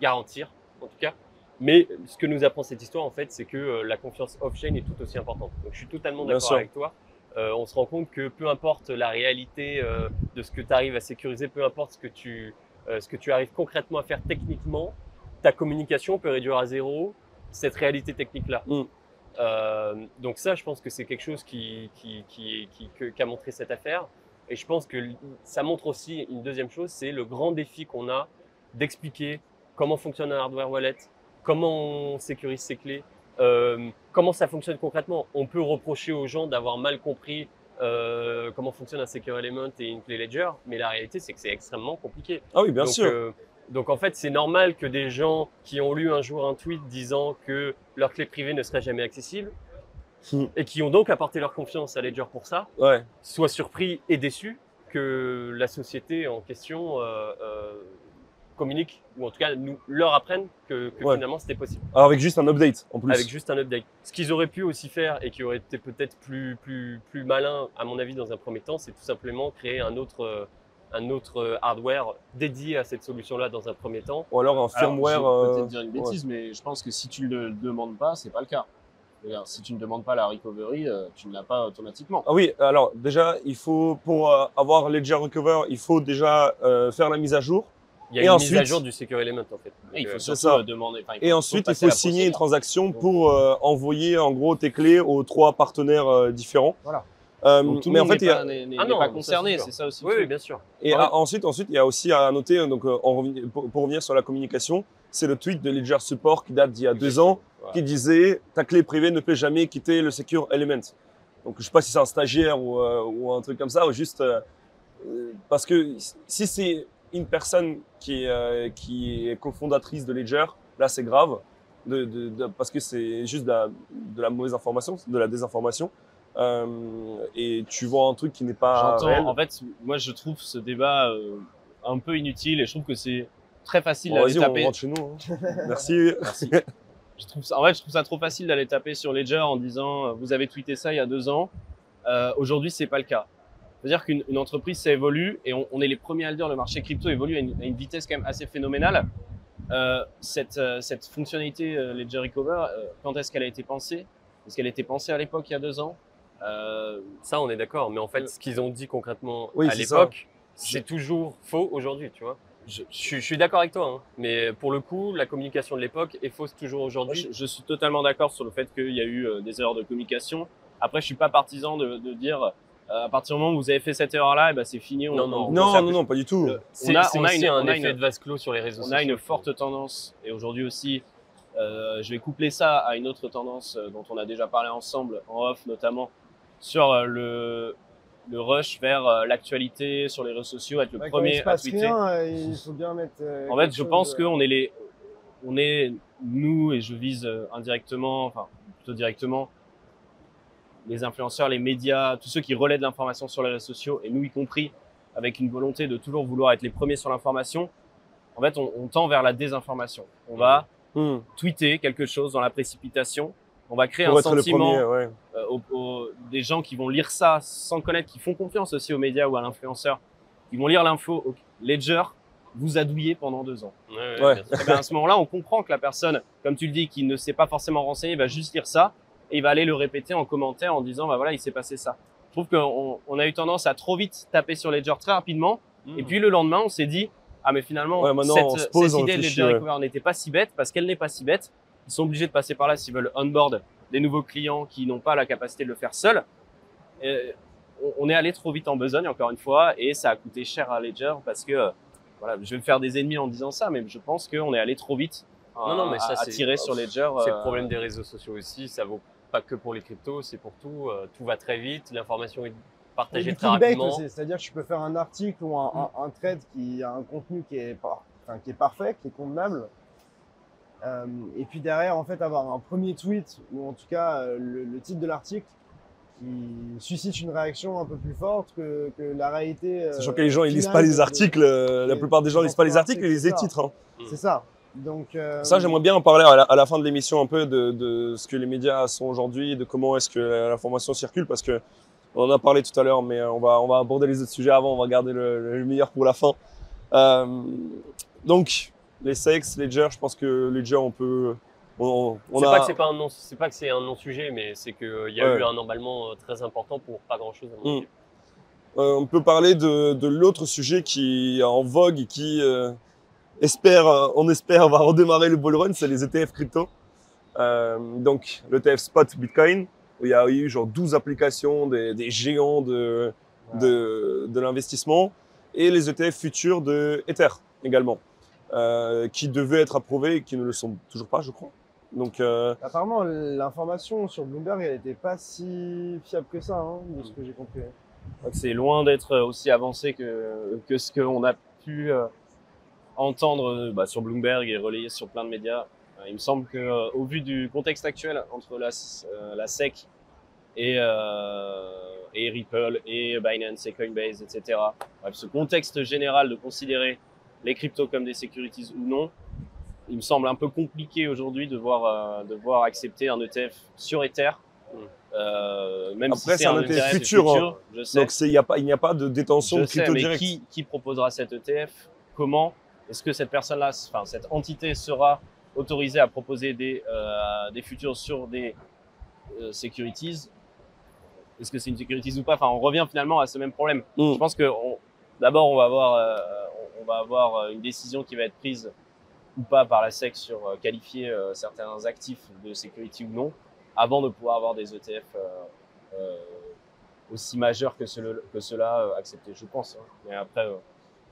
garantir, en tout cas. Mais ce que nous apprend cette histoire, en fait, c'est que euh, la confiance off-chain est tout aussi importante. Donc, je suis totalement d'accord avec toi. Euh, on se rend compte que peu importe la réalité euh, de ce que tu arrives à sécuriser, peu importe ce que tu, euh, ce que tu arrives concrètement à faire techniquement, ta communication peut réduire à zéro cette réalité technique-là. Mm. Donc ça, je pense que c'est quelque chose qui, qui, qui, qui- qu'a montré cette affaire. Et je pense que ça montre aussi une deuxième chose, c'est le grand défi qu'on a d'expliquer comment fonctionne un hardware wallet, comment on sécurise ses clés, euh, comment ça fonctionne concrètement? On peut reprocher aux gens d'avoir mal compris euh, comment fonctionne un secure element et une clé ledger, mais la réalité c'est que c'est extrêmement compliqué. Ah oui, bien donc, sûr. euh, donc en fait, c'est normal que des gens qui ont lu un jour un tweet disant que leur clé privée ne serait jamais accessible Hmm. et qui ont donc apporté leur confiance à Ledger pour ça, Ouais. soient surpris et déçus que la société en question euh, euh, communique ou en tout cas nous leur apprenne que, que Ouais. finalement c'était possible Alors avec juste un update en plus. avec juste un update. Ce qu'ils auraient pu aussi faire et qui aurait été peut-être plus, plus, plus malin, à mon avis, dans un premier temps, c'est tout simplement créer un autre, euh, un autre euh, hardware dédié à cette solution-là dans un premier temps. Ou alors un firmware. Alors, je vais euh, peut-être dire une bêtise, mais je pense que si tu ne le demandes pas, c'est pas le cas. Si tu ne demandes pas la recovery, euh, tu ne l'as pas automatiquement. Ah oui, alors déjà, il faut pour euh, avoir Ledger Recover, il faut déjà euh, faire la mise à jour. Il y a Et une ensuite- mise à jour du Secure Element en fait. Et il faut euh, surtout ça. demander. enfin, Et ensuite, il faut signer une transaction pour euh, envoyer en gros tes clés aux trois partenaires euh, différents. Voilà. Euh, Donc, tout le mais en fait, il y n'est a, pas, Ah non, pas ça, concerné, c'est ça aussi. oui, bien sûr. Et Ouais. à- ensuite, ensuite, il y a aussi à noter, donc, en pour, pour revenir sur la communication, c'est le tweet de Ledger Support qui date d'il y a deux ans, Voilà. qui disait ta clé privée ne peut jamais quitter le Secure Element. Donc, je sais pas si c'est un stagiaire ou, euh, ou un truc comme ça, ou juste parce que si c'est une personne qui est, euh, qui est cofondatrice de Ledger, là, c'est grave, de, de- de- parce que c'est juste de la, de la mauvaise information, de la désinformation. Euh, et tu vois un truc qui n'est pas réel. J'entends. En fait, moi, je trouve ce débat euh, un peu inutile et je trouve que c'est très facile Bon, d'aller Vas-y, on taper. rentre chez nous. hein. Merci. Merci. je trouve ça, en fait, je trouve ça trop facile d'aller taper sur Ledger en disant vous avez tweeté ça il y a deux ans. Euh, Aujourd'hui, c'est pas le cas. C'est-à-dire qu'une une entreprise, ça évolue et on, on est les premiers à le dire. Le marché crypto évolue à une, à une vitesse quand même assez phénoménale. Euh, cette, euh, cette fonctionnalité euh, Ledger Recover, euh, quand est-ce qu'elle a été pensée? Est-ce qu'elle a été pensée à l'époque il y a deux ans? Euh, Ça, on est d'accord. Mais en fait, Euh, ce qu'ils ont dit concrètement Oui, à l'époque, c'est toujours faux aujourd'hui, tu vois. je, Je, suis- je suis d'accord avec toi, hein. mais pour le coup, la communication de l'époque est fausse toujours aujourd'hui. je, je suis totalement d'accord sur le fait qu'il y a eu euh, des erreurs de communication. Après, je suis pas partisan de, de dire euh, à partir du moment où vous avez fait cette erreur-là, eh ben, c'est fini. on- Non, non. on Non, pas du tout. Le- C'est on a, c'est on a aussi une, un on a effet une- de vase clos sur les réseaux on sociaux. a une forte tendance, et aujourd'hui aussi, euh, je vais coupler ça à une autre tendance euh, dont on a déjà parlé ensemble, en off notamment, sur euh, le le rush vers euh, l'actualité sur les réseaux sociaux, être le Ouais, premier se à passe tweeter. rien, euh, il faut bien mettre. euh, En fait, je pense euh, qu'on est les, on est nous et je vise euh, indirectement, enfin plutôt directement, les influenceurs, les médias, tous ceux qui relaient de l'information sur les réseaux sociaux et nous y compris, avec une volonté de toujours vouloir être les premiers sur l'information. En fait, on, on tend vers la désinformation. On va Hmm. tweeter quelque chose dans la précipitation. On va créer Pour un sentiment premier, ouais. euh, aux- aux- des gens qui vont lire ça sans connaître, qui font confiance aussi aux médias ou à l'influenceur, qui vont lire l'info. Ledger vous a douillé pendant deux ans. Ouais, Ouais. bien sûr. Eh ben, à ce moment-là, on comprend que la personne, comme tu le dis, qui ne s'est pas forcément renseignée, va juste lire ça et il va aller le répéter en commentaire en disant, bah voilà, il s'est passé ça. Je trouve qu'on on a eu tendance à trop vite taper sur Ledger très rapidement. Et puis le lendemain, on s'est dit, ah mais finalement, Ouais, cette, on se pose, cette idée de Ledger. Recover n'était pas si bête parce qu'elle n'est pas si bête. Ils sont obligés de passer par là s'ils veulent onboard des nouveaux clients qui n'ont pas la capacité de le faire seuls. Et on- est allé trop vite en besogne, encore une fois, et ça a coûté cher à Ledger parce que, euh, voilà, je vais me faire des ennemis en disant ça, mais je pense qu'on est allé trop vite à, Non, non, mais ça, à- tirer sur Ledger. C'est euh, le problème des réseaux sociaux aussi. Ça vaut pas que pour les cryptos, c'est pour tout. Euh, tout va très vite. L'information est partagée très rapidement. c'est-à-dire que tu peux faire un article ou un, un, un thread qui a un contenu qui est, par- enfin, qui est parfait, qui est convenable. Euh, et puis derrière, en fait, avoir un premier tweet ou en tout cas euh, le, le titre de l'article qui suscite une réaction un peu plus forte que, que la réalité. euh, Sachant que les gens ils lisent pas les articles, euh, la plupart des gens lisent pas les articles, ils lisent les titres. hein. C'est ça. Donc euh, Ça, j'aimerais bien en parler à la, à la fin de l'émission un peu de, de ce que les médias sont aujourd'hui, de comment est-ce que l'information circule, parce que on en a parlé tout à l'heure, mais on va, on va aborder les autres sujets avant, on va garder le, le meilleur pour la fin. Euh, donc, les sex, Ledger, je pense que Ledger, on peut... On, on C'est a, pas que c'est pas un non, c'est pas que c'est un non sujet, mais c'est qu'il y a Ouais. eu un emballement euh, très important pour pas grand chose. À mon Mm. avis. Euh, on peut parler de, de l'autre sujet qui est en vogue et qui euh, espère, euh, on espère, va redémarrer le bull run, c'est les ETF crypto. Euh, donc l'ETF spot Bitcoin, où il y a eu genre 12 applications des, des géants de, de, de l'investissement, et les ETF futurs de Ether également, euh, qui devaient être approuvés et qui ne le sont toujours pas, je crois. Donc euh, Apparemment, l'information sur Bloomberg, elle n'était pas si fiable que ça, hein, de ce que j'ai compris. C'est loin d'être aussi avancé que, que ce qu'on a pu euh, entendre euh, bah, sur Bloomberg et relayé sur plein de médias. Euh, il me semble que, euh, au vu du contexte actuel entre la, SEC et, euh, et Ripple et Binance et Coinbase, etc. Bref, ce contexte général de considérer les cryptos comme des securities ou non, il me semble un peu compliqué aujourd'hui de voir, euh, de voir accepter un ETF sur Ether. Mm. Euh, même Après, si c'est un ETF ETF futur, hein. je sais. donc il n'y a, pas- a de détention Je de sais, crypto mais direct. qui, qui proposera cet ETF Comment? Est-ce que cette personne-là, enfin cette entité sera autorisée à proposer des, euh, des futurs sur des euh, securities? Est-ce que c'est une securities ou pas? Enfin, on revient finalement à ce même problème. Mm. Je pense que d'abord, on va avoir, euh, on- on va avoir euh, une décision qui va être prise ou pas par la SEC sur qualifier certains actifs de security ou non, avant de pouvoir avoir des ETF aussi majeurs que, ceux- que ceux-là euh, acceptés, je pense. hein. Mais après,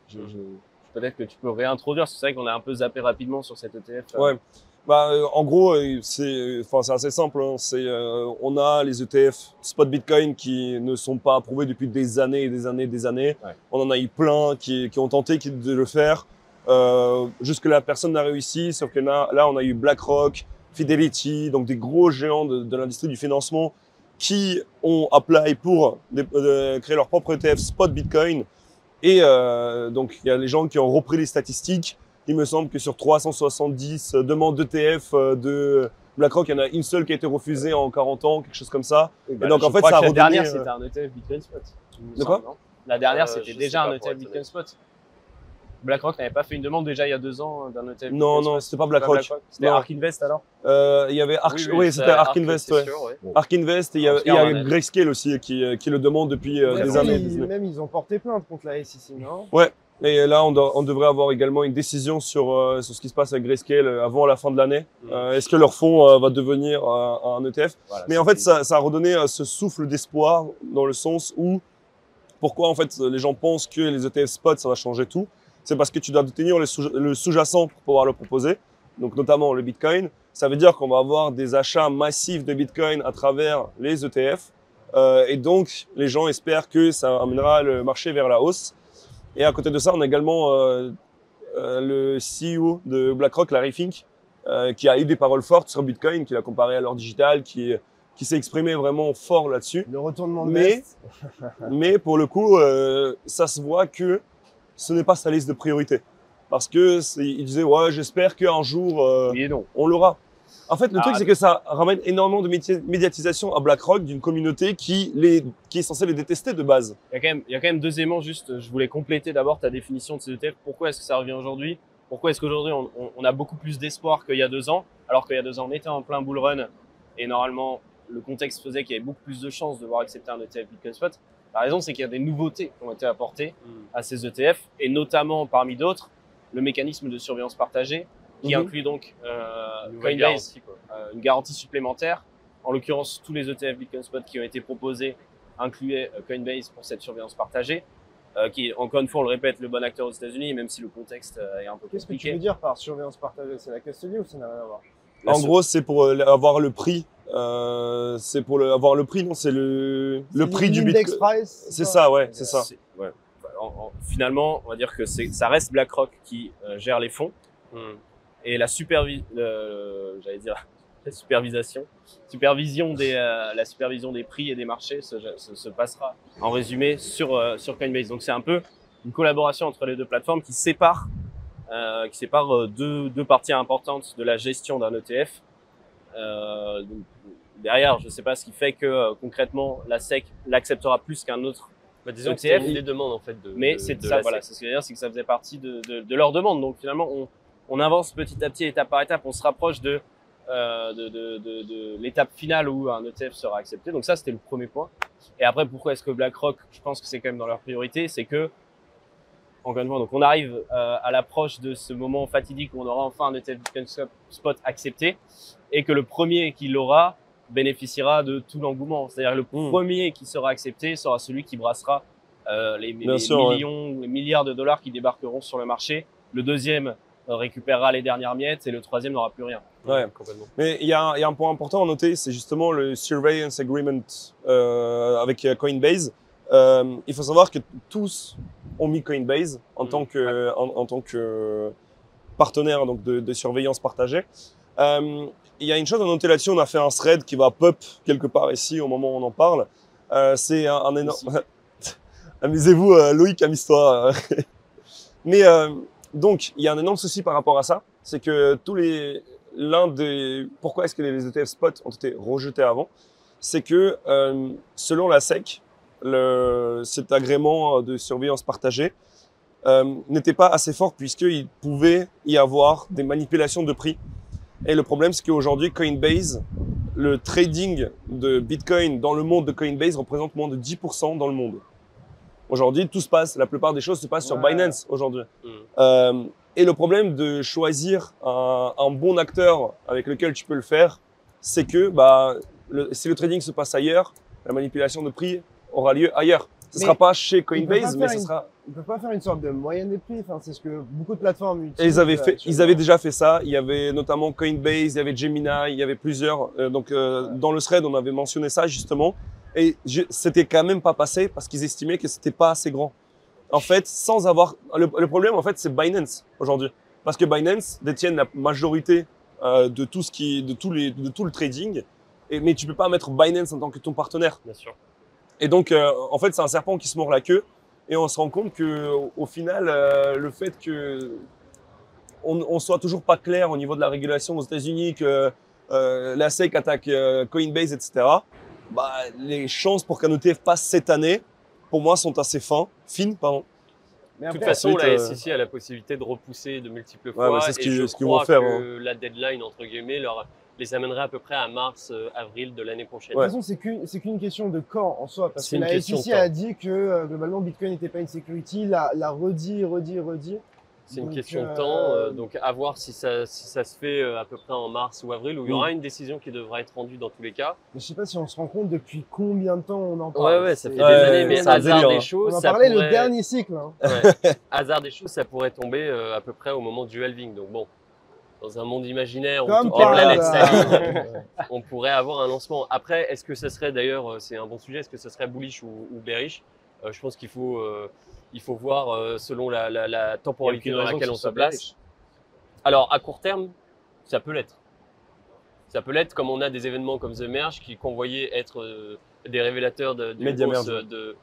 je, je- peut-être que tu peux réintroduire, c'est vrai qu'on a un peu zappé rapidement sur cet ETF. euh, Ouais. Bah, euh, en gros, euh, c'est, enfin, assez simple. hein. C'est, euh, on a les ETF spot Bitcoin qui ne sont pas approuvés depuis des années et des années et des années. Ouais. On en a eu plein qui, qui ont tenté qui- de le faire. Euh, jusque là, personne n'a réussi. Sauf que là, là, on a eu BlackRock, Fidelity, donc des gros géants de, de l'industrie du financement qui ont appelé pour créer leur propre ETF spot Bitcoin. Et euh, donc, il y a les gens qui ont repris les statistiques. Il me semble que sur 370 demandes d'ETF euh, de BlackRock, il y en a une seule qui a été refusée en 40 ans, quelque chose comme ça. bah, donc, en fait, ça a que la redonné, dernière, euh, c'était un ETF Bitcoin Spot. De quoi semble, La dernière, Euh, c'était déjà un ETF Bitcoin. Spot. BlackRock n'avait pas fait une demande déjà il y a deux ans euh, d'un ETF Non, non, c'était pas BlackRock. C'était. Ark Invest alors Euh, il y avait Ark, oui, c'était Ark Invest, ouais. sûr, ouais. Ark Invest, et il y a, y a Grayscale aussi qui, euh, qui le demande depuis Ouais, des années. ils, des années. même ils ont porté plainte contre la SEC, non? Et là, on, doit- on devrait avoir également une décision sur, euh, sur ce qui se passe avec Grayscale avant la fin de l'année. Mm. Euh, Est-ce que leur fonds euh, va devenir euh, un ETF Voilà, Mais en fait, ça, ça a redonné euh, ce souffle d'espoir dans le sens où pourquoi en fait les gens pensent que les ETF spot ça va changer tout. C'est parce que tu dois détenir le sous- le sous-jacent pour pouvoir le proposer. Donc notamment le Bitcoin. Ça veut dire qu'on va avoir des achats massifs de Bitcoin à travers les ETF. Euh, et donc, les gens espèrent que ça amènera le marché vers la hausse. Et à côté de ça, on a également euh, euh, le CEO de BlackRock, Larry Fink, qui a eu des paroles fortes sur Bitcoin, qui l'a comparé à l'or digital, qui, qui s'est exprimé vraiment fort là-dessus. Le retournement de Mais-. Mais pour le coup, ça se voit que ce n'est pas sa liste de priorité. Parce que il disait, ouais, j'espère qu'un jour, euh, Oui on l'aura. En fait, le Ah, truc, c'est que ça ramène énormément de médi- médiatisation à BlackRock d'une communauté qui, les, qui est censée les détester de base. Il y a quand même, il y a quand même deux éléments juste. Je voulais compléter d'abord ta définition de ces ETF. Pourquoi est-ce que ça revient aujourd'hui? Pourquoi est-ce qu'aujourd'hui on, on- on a beaucoup plus d'espoir qu'il y a deux ans, alors qu'il y a deux ans on était en plein bull run et normalement le contexte faisait qu'il y avait beaucoup plus de chances de voir accepter un ETF Bitcoin Spot. La raison c'est qu'il y a des nouveautés qui ont été apportées Mm. à ces ETF et notamment parmi d'autres le mécanisme de surveillance partagée qui Mhm. inclut donc euh, Une Coinbase garantie, quoi. euh, une garantie supplémentaire. En l'occurrence, tous les ETF Bitcoin Spot qui ont été proposés incluaient euh, Coinbase pour cette surveillance partagée, euh, qui est, encore une fois, on le répète, le bon acteur aux États-Unis, même si le contexte euh, est un peu Qu'est-ce que tu compliqué. veux dire par surveillance partagée? C'est la custody ou ça n'a rien à voir La en gros, c'est pour euh, avoir le prix. Euh, c'est pour le, avoir le prix, non C'est le, le prix du Bitcoin. price C'est ça, ouais, c'est ça. ouais. En- en- finalement, on va dire que c'est, ça reste BlackRock qui euh, gère les fonds Mm. et la supervi, euh, j'allais dire la supervision, supervision des, euh, la supervision des prix et des marchés se, se, se passera en résumé sur euh, sur Coinbase. Donc c'est un peu une collaboration entre les deux plateformes qui sépare euh, qui sépare euh, deux, deux parties importantes de la gestion d'un ETF. Euh, donc, derrière, je ne sais pas ce qui fait que euh, concrètement la SEC l'acceptera plus qu'un autre Bah, disons que ETF, c'est une des demandes en fait de. mais c'est de ça, voilà, SEC. c'est ce que je veux dire, c'est que ça faisait partie de, de, de leur demande. Donc finalement, on, on avance petit à petit, étape par étape, on se rapproche de, euh, de, de, de, de l'étape finale où un ETF sera accepté. Donc ça, c'était le premier point. Et après, pourquoi est-ce que BlackRock, je pense que c'est quand même dans leur priorité, c'est que encore une fois, donc on arrive euh, à l'approche de ce moment fatidique où on aura enfin un ETF Bitcoin Spot accepté et que le premier qui l'aura bénéficiera de tout l'engouement. C'est-à-dire le Mm. premier qui sera accepté sera celui qui brassera euh, les, Bien les sûr, ouais. millions ou les milliards de dollars qui débarqueront sur le marché. Le deuxième euh, récupérera les dernières miettes et le troisième n'aura plus rien. Ouais. complètement. Mais il y, a un- il y a un point important à noter, c'est justement le Surveillance Agreement euh, avec Coinbase. Euh, il faut savoir que tous ont mis Coinbase en, Mm. tant, que, en, en tant que partenaire donc de, de surveillance partagée. Euh, il y a une chose à noter là-dessus, on a fait un thread qui va pop quelque part ici au moment où on en parle. Euh, c'est un, un énorme... Amusez-vous, euh, Loïc, amuse-toi. Mais euh, donc, il y a un énorme souci par rapport à ça, c'est que tous les l'un des pourquoi est-ce que les ETF spot ont été rejetés avant, c'est que selon la SEC, le, cet agrément de surveillance partagée euh, n'était pas assez fort puisqu'il pouvait y avoir des manipulations de prix. Et le problème, c'est qu'aujourd'hui, Coinbase, le trading de Bitcoin dans le monde de Coinbase représente moins de 10% dans le monde. Aujourd'hui, tout se passe, la plupart des choses se passent sur. Binance aujourd'hui. Mm. Euh, et le problème de choisir un, un bon acteur avec lequel tu peux le faire, c'est que bah, le- si le trading se passe ailleurs, la manipulation de prix aura lieu ailleurs. Ce ne sera pas chez Coinbase, mais ce sera. Ils peuvent pas faire une sorte de moyenne des prix. Enfin, c'est ce que beaucoup de plateformes utilisent. Et ils avaient fait, ils avaient déjà fait ça. Il y avait notamment Coinbase, il y avait Gemini, il y avait plusieurs. Euh, donc euh, dans le thread, on avait mentionné ça justement. Et c'était quand même pas passé parce qu'ils estimaient que c'était pas assez grand. En fait, sans avoir le, le problème, en fait, c'est Binance aujourd'hui, parce que Binance détiennent la majorité euh, de tout ce qui, de tous les, de tout le trading. Et, mais tu peux pas mettre Binance en tant que ton partenaire. Bien sûr. Et donc, euh, en fait, c'est un serpent qui se mord la queue. Et on se rend compte que, au- au final, euh, le fait que on, on soit toujours pas clair au niveau de la régulation aux États-Unis, que euh, la SEC attaque euh, Coinbase, etc. Bah, les chances pour qu'un ETF passe cette année, pour moi, sont assez fins, fines, pardon. Mais De toute façon, ensuite, la euh, SEC a la possibilité de repousser de multiples Ouais, fois. mais c'est ce et qu'ils- je ce qu'ils crois vont faire, que la deadline, entre guillemets, leur, les amènerait à peu près à mars, euh, avril de l'année prochaine. De toute façon, c'est qu'une question de quand en soi, parce que la question SEC a dit que euh, globalement Bitcoin n'était pas une security, l'a l'a redit, redit, redit. C'est une question de euh, temps, euh, donc à voir si ça, si ça se fait euh, à peu près en mars ou avril, où il y aura une décision qui devra être rendue dans tous les cas. Mais je sais pas si on se rend compte depuis combien de temps on en parle. Ouais, ouais, ça fait des Ouais, années, mais hasard délire, des hein. choses, On en ça parlait pourrait... le dernier cycle. hein. Ouais. hasard des choses, ça pourrait tomber euh, à peu près au moment du halving. Donc bon, dans un monde imaginaire, où Comme toutes par les planètes hasard. s'alignent, on pourrait avoir un lancement. Après, est-ce que ça serait d'ailleurs, euh, c'est un bon sujet, est-ce que ça serait bullish ou, ou bearish? Euh, Je pense qu'il faut, euh, il faut voir euh, selon la, temporalité dans laquelle que on se place. bearish. Alors, à court terme, ça peut l'être. Ça peut l'être comme on a des événements comme The Merge qui qu'on voyait être euh, des révélateurs de, d'une Media course Merge. de,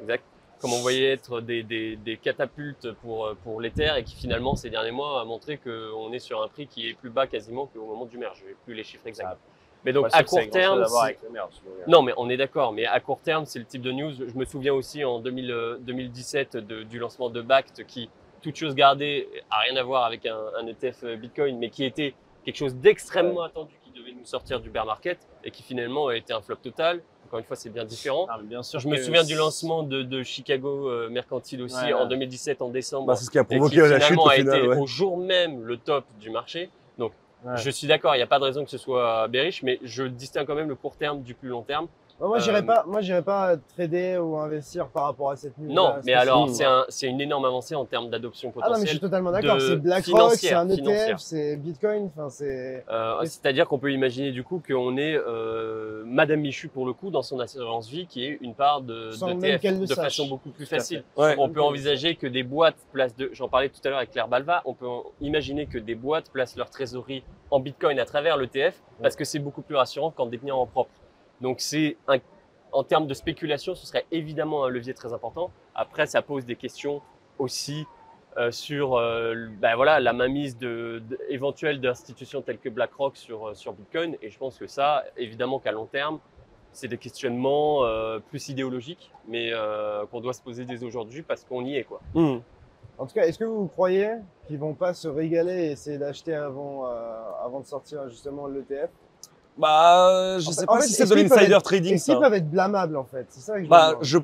exact, comme on voyait être des, des, des catapultes pour, euh, pour l'Ether et qui finalement ces derniers mois a montré qu'on est sur un prix qui est plus bas quasiment qu'au moment du merge. Je n'ai plus les chiffres exacts. Ah, Mais donc à court terme, avec le merge, euh, non, mais on est d'accord. Mais à court terme, c'est le type de news. Je me souviens aussi en 2000, euh, 2017 de- du lancement de Bact qui, toute chose gardée, a rien à voir avec un, un ETF Bitcoin, mais qui était quelque chose d'extrêmement attendu qui devait nous sortir du bear market et qui finalement a été un flop total. Encore une fois, c'est bien différent. ah, bien sûr Je me souviens du lancement de, de Chicago euh, Mercantile aussi Ouais, en ouais. 2017 en décembre. Bah, c'est ce qui a provoqué qui la chute au a final. été ouais. au jour même le top du marché. Donc, Ouais. je suis d'accord, il n'y a pas de raison que ce soit bearish, mais je distingue quand même le court terme du plus long terme. Moi, Euh, pas, moi, j'irais pas trader ou investir par rapport à cette news. Non, mais alors, c'est un, c'est une énorme avancée en termes d'adoption Ah non, mais je suis potentielle. totalement d'accord. C'est BlackRock, c'est un ETF, financière. c'est Bitcoin. Enfin, c'est. Euh, Mais- C'est-à-dire qu'on peut imaginer du coup qu'on est euh, Madame Michu pour le coup dans son assurance vie qui est une part de, de façon beaucoup plus à facile. Ouais. On peut envisager que des boîtes placent de, j'en parlais tout à l'heure avec Claire Balva, on peut imaginer que des boîtes placent leur trésorerie en Bitcoin à travers l'ETF parce que c'est beaucoup plus rassurant qu'en détenir en propre. Donc c'est en termes de spéculation, ce serait évidemment un levier très important. Après, ça pose des questions aussi euh, sur euh, ben voilà, la mainmise de, de- éventuelle d'institutions telles que BlackRock sur, euh, sur Bitcoin. Et je pense que ça, évidemment qu'à long terme, c'est des questionnements euh, plus idéologiques, mais euh, qu'on doit se poser dès aujourd'hui parce qu'on y est. Quoi. Hmm. En tout cas, est-ce que vous croyez qu'ils vont pas se régaler et essayer d'acheter avant, euh, avant de sortir justement l'ETF Bah, je En sais fait- pas en si c'est de l'insider trading Est-ce qu'ils ça. peuvent être blâmables en fait? C'est ça que je me Bah, je.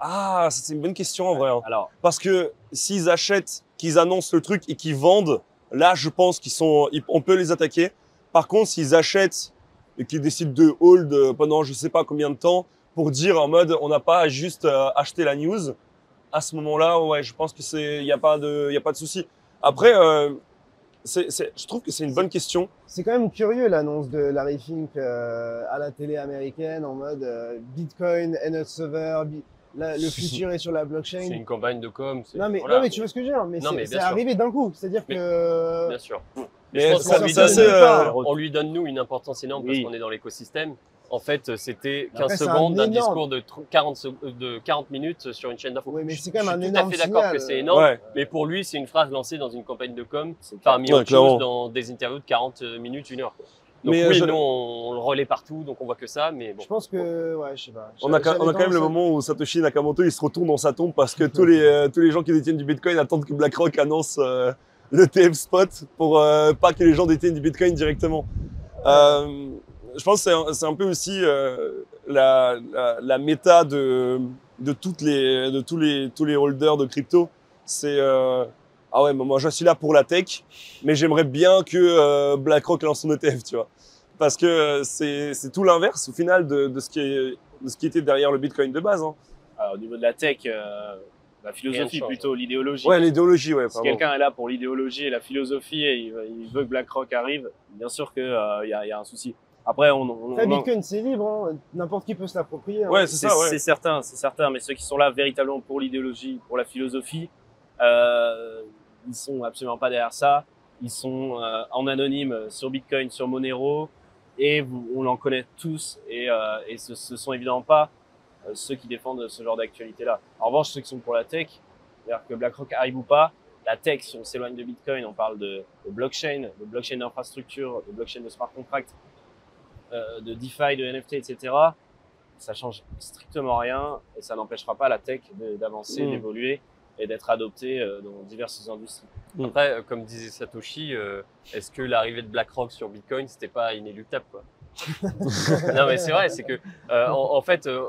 Ah, c'est une bonne question en vrai. hein. Alors, Parce que s'ils achètent, qu'ils annoncent le truc et qu'ils vendent, là, je pense qu'ils sont, on peut les attaquer. Par contre, s'ils achètent et qu'ils décident de hold euh, pendant je sais pas combien de temps pour dire en mode on n'a pas à juste euh, acheter la news, à ce moment-là, ouais, je pense que c'est, il y a pas de, il y a pas de souci. Après, euh, je trouve que c'est une bonne question. C'est quand même curieux l'annonce de Larry Fink euh, à la télé américaine en mode euh, Bitcoin and a server, bi- la- le futur est sur la blockchain. C'est une campagne de com. Non mais, voilà. non mais tu vois ce que je veux dire, mais Non, c'est arrivé d'un coup, c'est-à-dire que Bien sûr. Mais je pense ça- qu'on lui, ça, donne- c'est, euh, on lui donne, nous, une importance énorme parce qu'on est dans l'écosystème. En fait, c'était 15 Après, c'est un secondes d'un énorme- discours de tr- 40, sec- de 40 minutes sur une chaîne d'info. Oui, mais Je- c'est quand même je un suis énorme tout à fait d'accord que c'est euh, énorme. Ouais. Mais pour lui, c'est une phrase lancée dans une campagne de com parmi Ouais, autres choses dans des interviews de 40 minutes, une heure. Donc Mais, oui, je- nous, on, on le relaie partout, donc on voit que ça. Mais bon. je pense que ouais, je sais pas. On a, quand- on a quand même le moment où Satoshi Nakamoto il se retourne dans sa tombe parce que tous les, euh, tous les gens qui détiennent du Bitcoin attendent que BlackRock annonce euh, le TF spot pour euh, pas que les gens détiennent du Bitcoin directement. Je pense que c'est un, peu aussi euh, la, la, la méta de, de, toutes les, de tous, les, tous les holders de crypto. C'est euh, ah ouais, moi je suis là pour la tech, mais j'aimerais bien que euh, BlackRock lance son ETF, tu vois. Parce que c'est tout l'inverse au final de, de, ce qui est, de ce qui était derrière le Bitcoin de base. Hein. Alors, au niveau de la tech, euh, la philosophie plutôt, l'idéologie. Ouais, l'idéologie, ouais. si quelqu'un est là pour l'idéologie et la philosophie et il, veut- il veut que BlackRock arrive, bien sûr qu'il y a un souci. Après, on, on, Après, on en- Bitcoin c'est libre, hein. n'importe qui peut se l'approprier. hein. Ouais, c'est c'est ça, ouais. c'est certain, c'est certain. Mais ceux qui sont là véritablement pour l'idéologie, pour la philosophie, euh, ils sont absolument pas derrière ça. Ils sont euh, en anonyme sur Bitcoin, sur Monero, et vous- on en connaît tous. Et, euh, et ce, ce sont évidemment pas euh, ceux qui défendent ce genre d'actualité-là. En revanche, ceux qui sont pour la tech, c'est-à-dire que BlackRock arrive ou pas, la tech, si on s'éloigne de Bitcoin, on parle de, de blockchain, de blockchain d'infrastructure, de blockchain de smart contract, de DeFi, de NFT, etc. Ça change strictement rien et ça n'empêchera pas la tech de- d'avancer, Mm. d'évoluer et d'être adoptée euh, dans diverses industries. Après, euh, comme disait Satoshi, euh, est-ce que l'arrivée de BlackRock sur Bitcoin, c'était pas inéluctable quoi? Non, mais c'est vrai, c'est que euh, en, en fait, euh,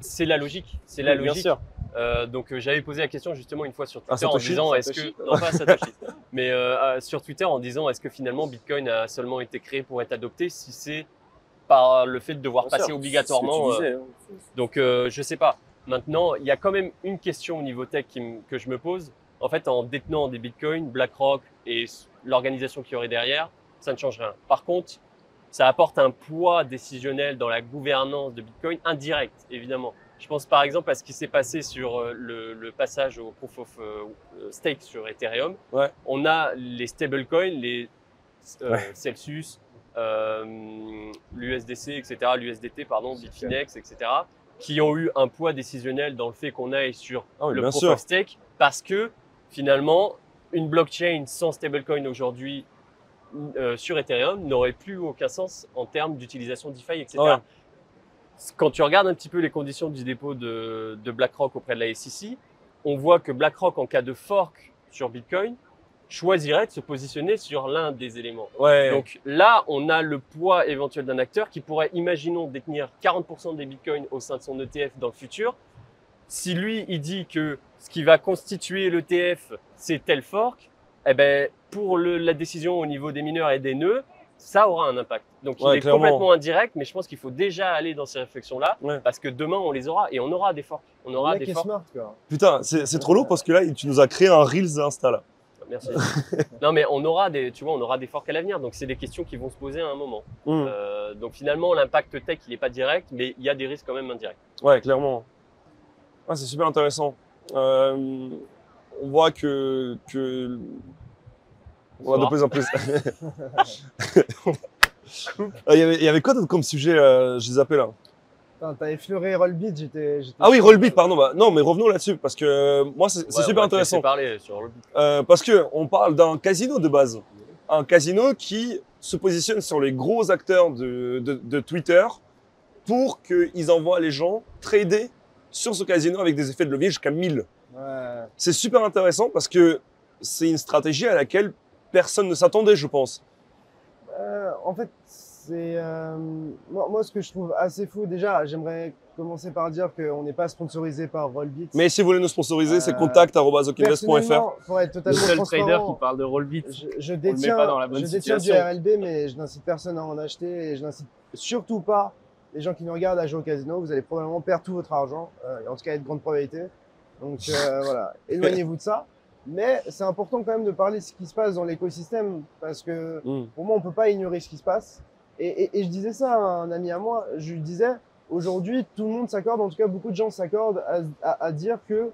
c'est la logique. C'est la Bien logique. sûr. Euh, donc euh, j'avais posé la question justement une fois sur Ah, Twitter en Satoshi disant est-ce que non pas Satoshi mais euh, euh, sur Twitter en disant est-ce que finalement Bitcoin a seulement été créé pour être adopté si c'est par le fait de devoir Bien passer sûr. obligatoirement euh, disais, hein. donc euh, je sais pas maintenant il y a quand même une question au niveau tech qui que je me pose en fait, en détenant des bitcoins, BlackRock et l'organisation qui aurait derrière, ça ne change rien. Par contre, ça apporte un poids décisionnel dans la gouvernance de Bitcoin indirect, évidemment. Je pense par exemple à ce qui s'est passé sur euh, le, le passage au proof of euh, stake sur Ethereum. Ouais. On a les stablecoins, les euh, Ouais. Celsius, euh, l'USDC, etc., l'USDT, pardon, Bitfinex, etc., qui ont eu un poids décisionnel dans le fait qu'on aille sur Ah oui, le proof of stake parce que finalement, une blockchain sans stablecoin aujourd'hui euh, sur Ethereum n'aurait plus aucun sens en termes d'utilisation DeFi, etc. Ouais. Quand tu regardes un petit peu les conditions du dépôt de, de BlackRock auprès de la SEC, on voit que BlackRock, en cas de fork sur Bitcoin, choisirait de se positionner sur l'un des éléments. Ouais. Donc là, on a le poids éventuel d'un acteur qui pourrait, imaginons, détenir 40% des bitcoins au sein de son ETF dans le futur. Si lui, il dit que ce qui va constituer l'ETF, c'est tel fork, eh ben, pour le- la décision au niveau des mineurs et des nœuds, ça aura un impact. Donc Ouais, il est clairement. complètement indirect, mais je pense qu'il faut déjà aller dans ces réflexions-là, Ouais. parce que demain, on les aura et on aura des forks. On aura des forks. smart, quoi. Putain, c'est c'est trop lourd parce que là, tu nous as créé un Reels Insta là. Merci. non, mais on aura des, tu vois, on aura des forks à l'avenir. Donc c'est des questions qui vont se poser à un moment. Hmm. Euh, donc finalement, l'impact tech, il n'est pas direct, mais il y a des risques quand même indirects. Ouais, clairement. Ouais, c'est super intéressant. Euh, on voit que, que on va de plus en plus. Euh, Il y avait- il y avait quoi d'autre comme sujet euh, Je les appelle là. T'as effleuré Rollbit, j'étais. j'étais Ah oui, sûr. Rollbit, pardon. Bah, non, mais revenons là-dessus parce que euh, moi, c'est Ouais, super intéressant. parler sur le Euh, parce que on parle d'un casino de base, un casino qui se positionne sur les gros acteurs de, de, de Twitter pour qu'ils envoient les gens trader sur ce casino avec des effets de levier jusqu'à 1000. Ouais. C'est super intéressant parce que c'est une stratégie à laquelle personne ne s'attendait, je pense. Euh, en fait, c'est euh, moi, moi, ce que je trouve assez fou. Déjà, j'aimerais commencer par dire qu'on n'est pas sponsorisé par Rollbit. Mais si vous voulez nous sponsoriser, c'est Euh, contact.okinvest.fr. personnellement, pour être Le totalement seul trader qui parle de Rollbit. je, je détiens, pas dans la bonne je détiens du. RLB, mais je n'incite personne à en acheter et je n'incite surtout pas les gens qui nous regardent à jouer au casino. Vous allez probablement perdre tout votre argent, euh, en tout cas, il y a de grandes probabilités. Donc euh, voilà, éloignez-vous de ça. Mais c'est important quand même de parler de ce qui se passe dans l'écosystème parce que Hmm. pour moi, on peut pas ignorer ce qui se passe. Et, et- et je disais ça à un ami à moi, je lui disais, aujourd'hui, tout le monde s'accorde, en tout cas, beaucoup de gens s'accordent à, à- à dire que,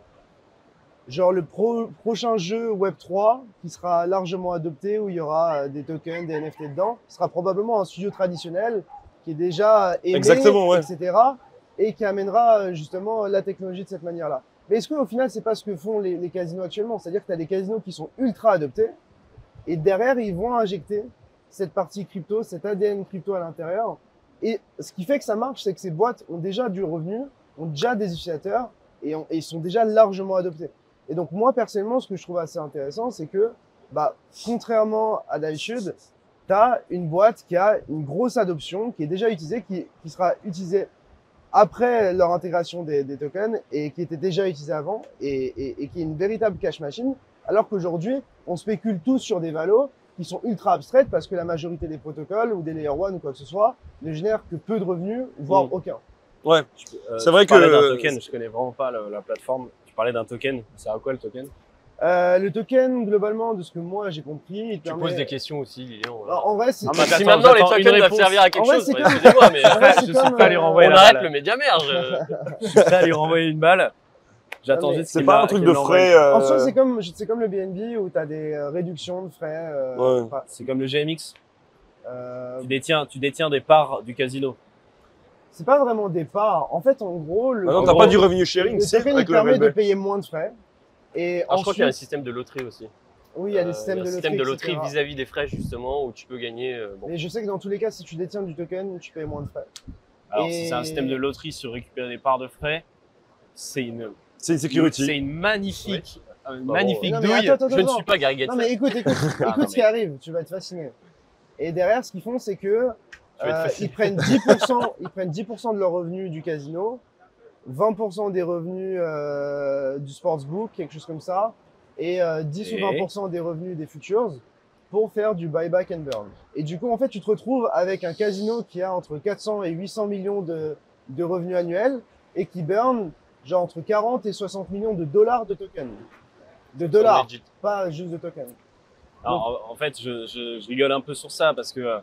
genre, le pro- prochain jeu Web3, qui sera largement adopté, où il y aura euh, des tokens, des NFT dedans, sera probablement un studio traditionnel qui est déjà aimé, Exactement, ouais. etc., et qui amènera euh, justement la technologie de cette manière-là. Mais est-ce qu'au final, c'est pas ce que font les, les casinos actuellement? C'est-à-dire que tu as des casinos qui sont ultra adoptés, et derrière, ils vont injecter cette partie crypto, cet ADN crypto à l'intérieur. Et ce qui fait que ça marche, c'est que ces boîtes ont déjà du revenu, ont déjà des utilisateurs et, ont- sont déjà largement adoptés. Et donc moi personnellement, ce que je trouve assez intéressant, c'est que, bah, contrairement à d'habitude, tu as une boîte qui a une grosse adoption, qui est déjà utilisée, qui, sera utilisée après leur intégration des, tokens et qui était déjà utilisée avant et, et- et qui est une véritable cash machine. Alors qu'aujourd'hui, on spécule tous sur des valos qui sont ultra abstraites parce que la majorité des protocoles ou des layer one ou quoi que ce soit ne génèrent que peu de revenus, voire Mm. aucun. Ouais, Euh, C'est vrai tu que- d'un token, je connais vraiment pas la plateforme. Tu parlais d'un token, c'est à quoi le token? Euh, le token, globalement, de ce que moi j'ai compris, Tu permet- poses des questions aussi, Lilian. voilà. Alors, en vrai, c'est Ah, si maintenant les tokens doivent servir à quelque En vrai, chose, bah, excusez-moi, mais En vrai, c'est je suis pas allé euh, renvoyer on arrête balle. le médiamère. je- Je suis prêt à lui renvoyer une balle. J'attends juste c'est pas un truc de frais. euh, En soi, c'est comme, c'est comme le BNB où tu as des euh, réductions de frais. euh, Ouais. C'est comme le GMX. euh, Tu détiens, tu détiens des parts du casino. c'est pas vraiment des parts. En fait, en gros, le, Ah non, t'as pas du revenu sharing, le c'est il avec le permet de payer moins de frais. Et Ah, je crois qu'il y a un ensuite, système de loterie aussi. oui, il y a des Euh, systèmes il y de a un loterie. système de loterie vis-à-vis des frais justement où tu peux gagner. euh, bon. Mais je sais que dans tous les cas, si tu détiens du token, tu payes moins de frais. Alors, Et- si c'est un système de loterie sur récupérer des parts de frais, c'est une, C'est une c'est security. une magnifique, une Bah, magnifique Non, douille. attends, attends, Je ne suis pas Gary Gates. Non, mais écoute, écoute, Ah, écoute ce qui arrive, tu vas être fasciné. Et derrière, ce qu'ils font, c'est que euh, ils prennent 10%, ils prennent 10% de leurs revenus du casino, 20% des revenus euh, du sportsbook, quelque chose comme ça, et euh, 10 Et ou 20% des revenus des futures pour faire du buyback and burn. Et du coup, en fait, tu te retrouves avec un casino qui a entre 400 et 800 millions de, de revenus annuels et qui burn genre entre 40 et 60 millions de dollars de tokens. De dollars, pas juste de tokens. Alors, en en fait, je, je, je rigole un peu sur ça parce que euh,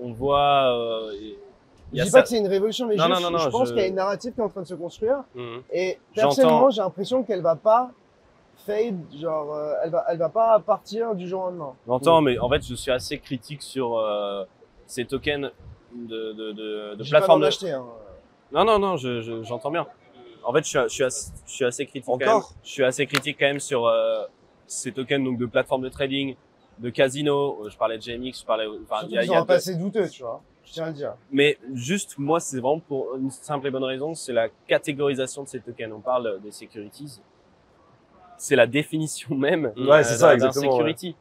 on voit. euh, y Je a dis ça- pas que c'est une révolution, mais Non, juste, non, non, je pense je- qu'il y a une narrative qui est en train de se construire. Mhm. Et personnellement, j'ai l'impression qu'elle va pas fade, genre, euh, elle va, elle va pas partir du jour au lendemain. J'entends, mais en fait, je suis assez critique sur euh, ces tokens de, de, de, de J'ai pas de- acheter, hein. Non, non, non, je, je- j'entends bien. En fait, je suis, je suis, assez, je suis assez critique. quand même. Encore? Je suis assez critique quand même sur euh, ces tokens donc de plateformes de trading, de casino. Euh, Je parlais de GMX, je parlais. Enfin, il y a- y a assez douteux, tu vois. Je tiens à le dire. Mais juste, moi, c'est vraiment pour une simple et bonne raison, c'est la catégorisation de ces tokens. On parle des securities. C'est la définition même Ouais, c'est ça, exactement, security.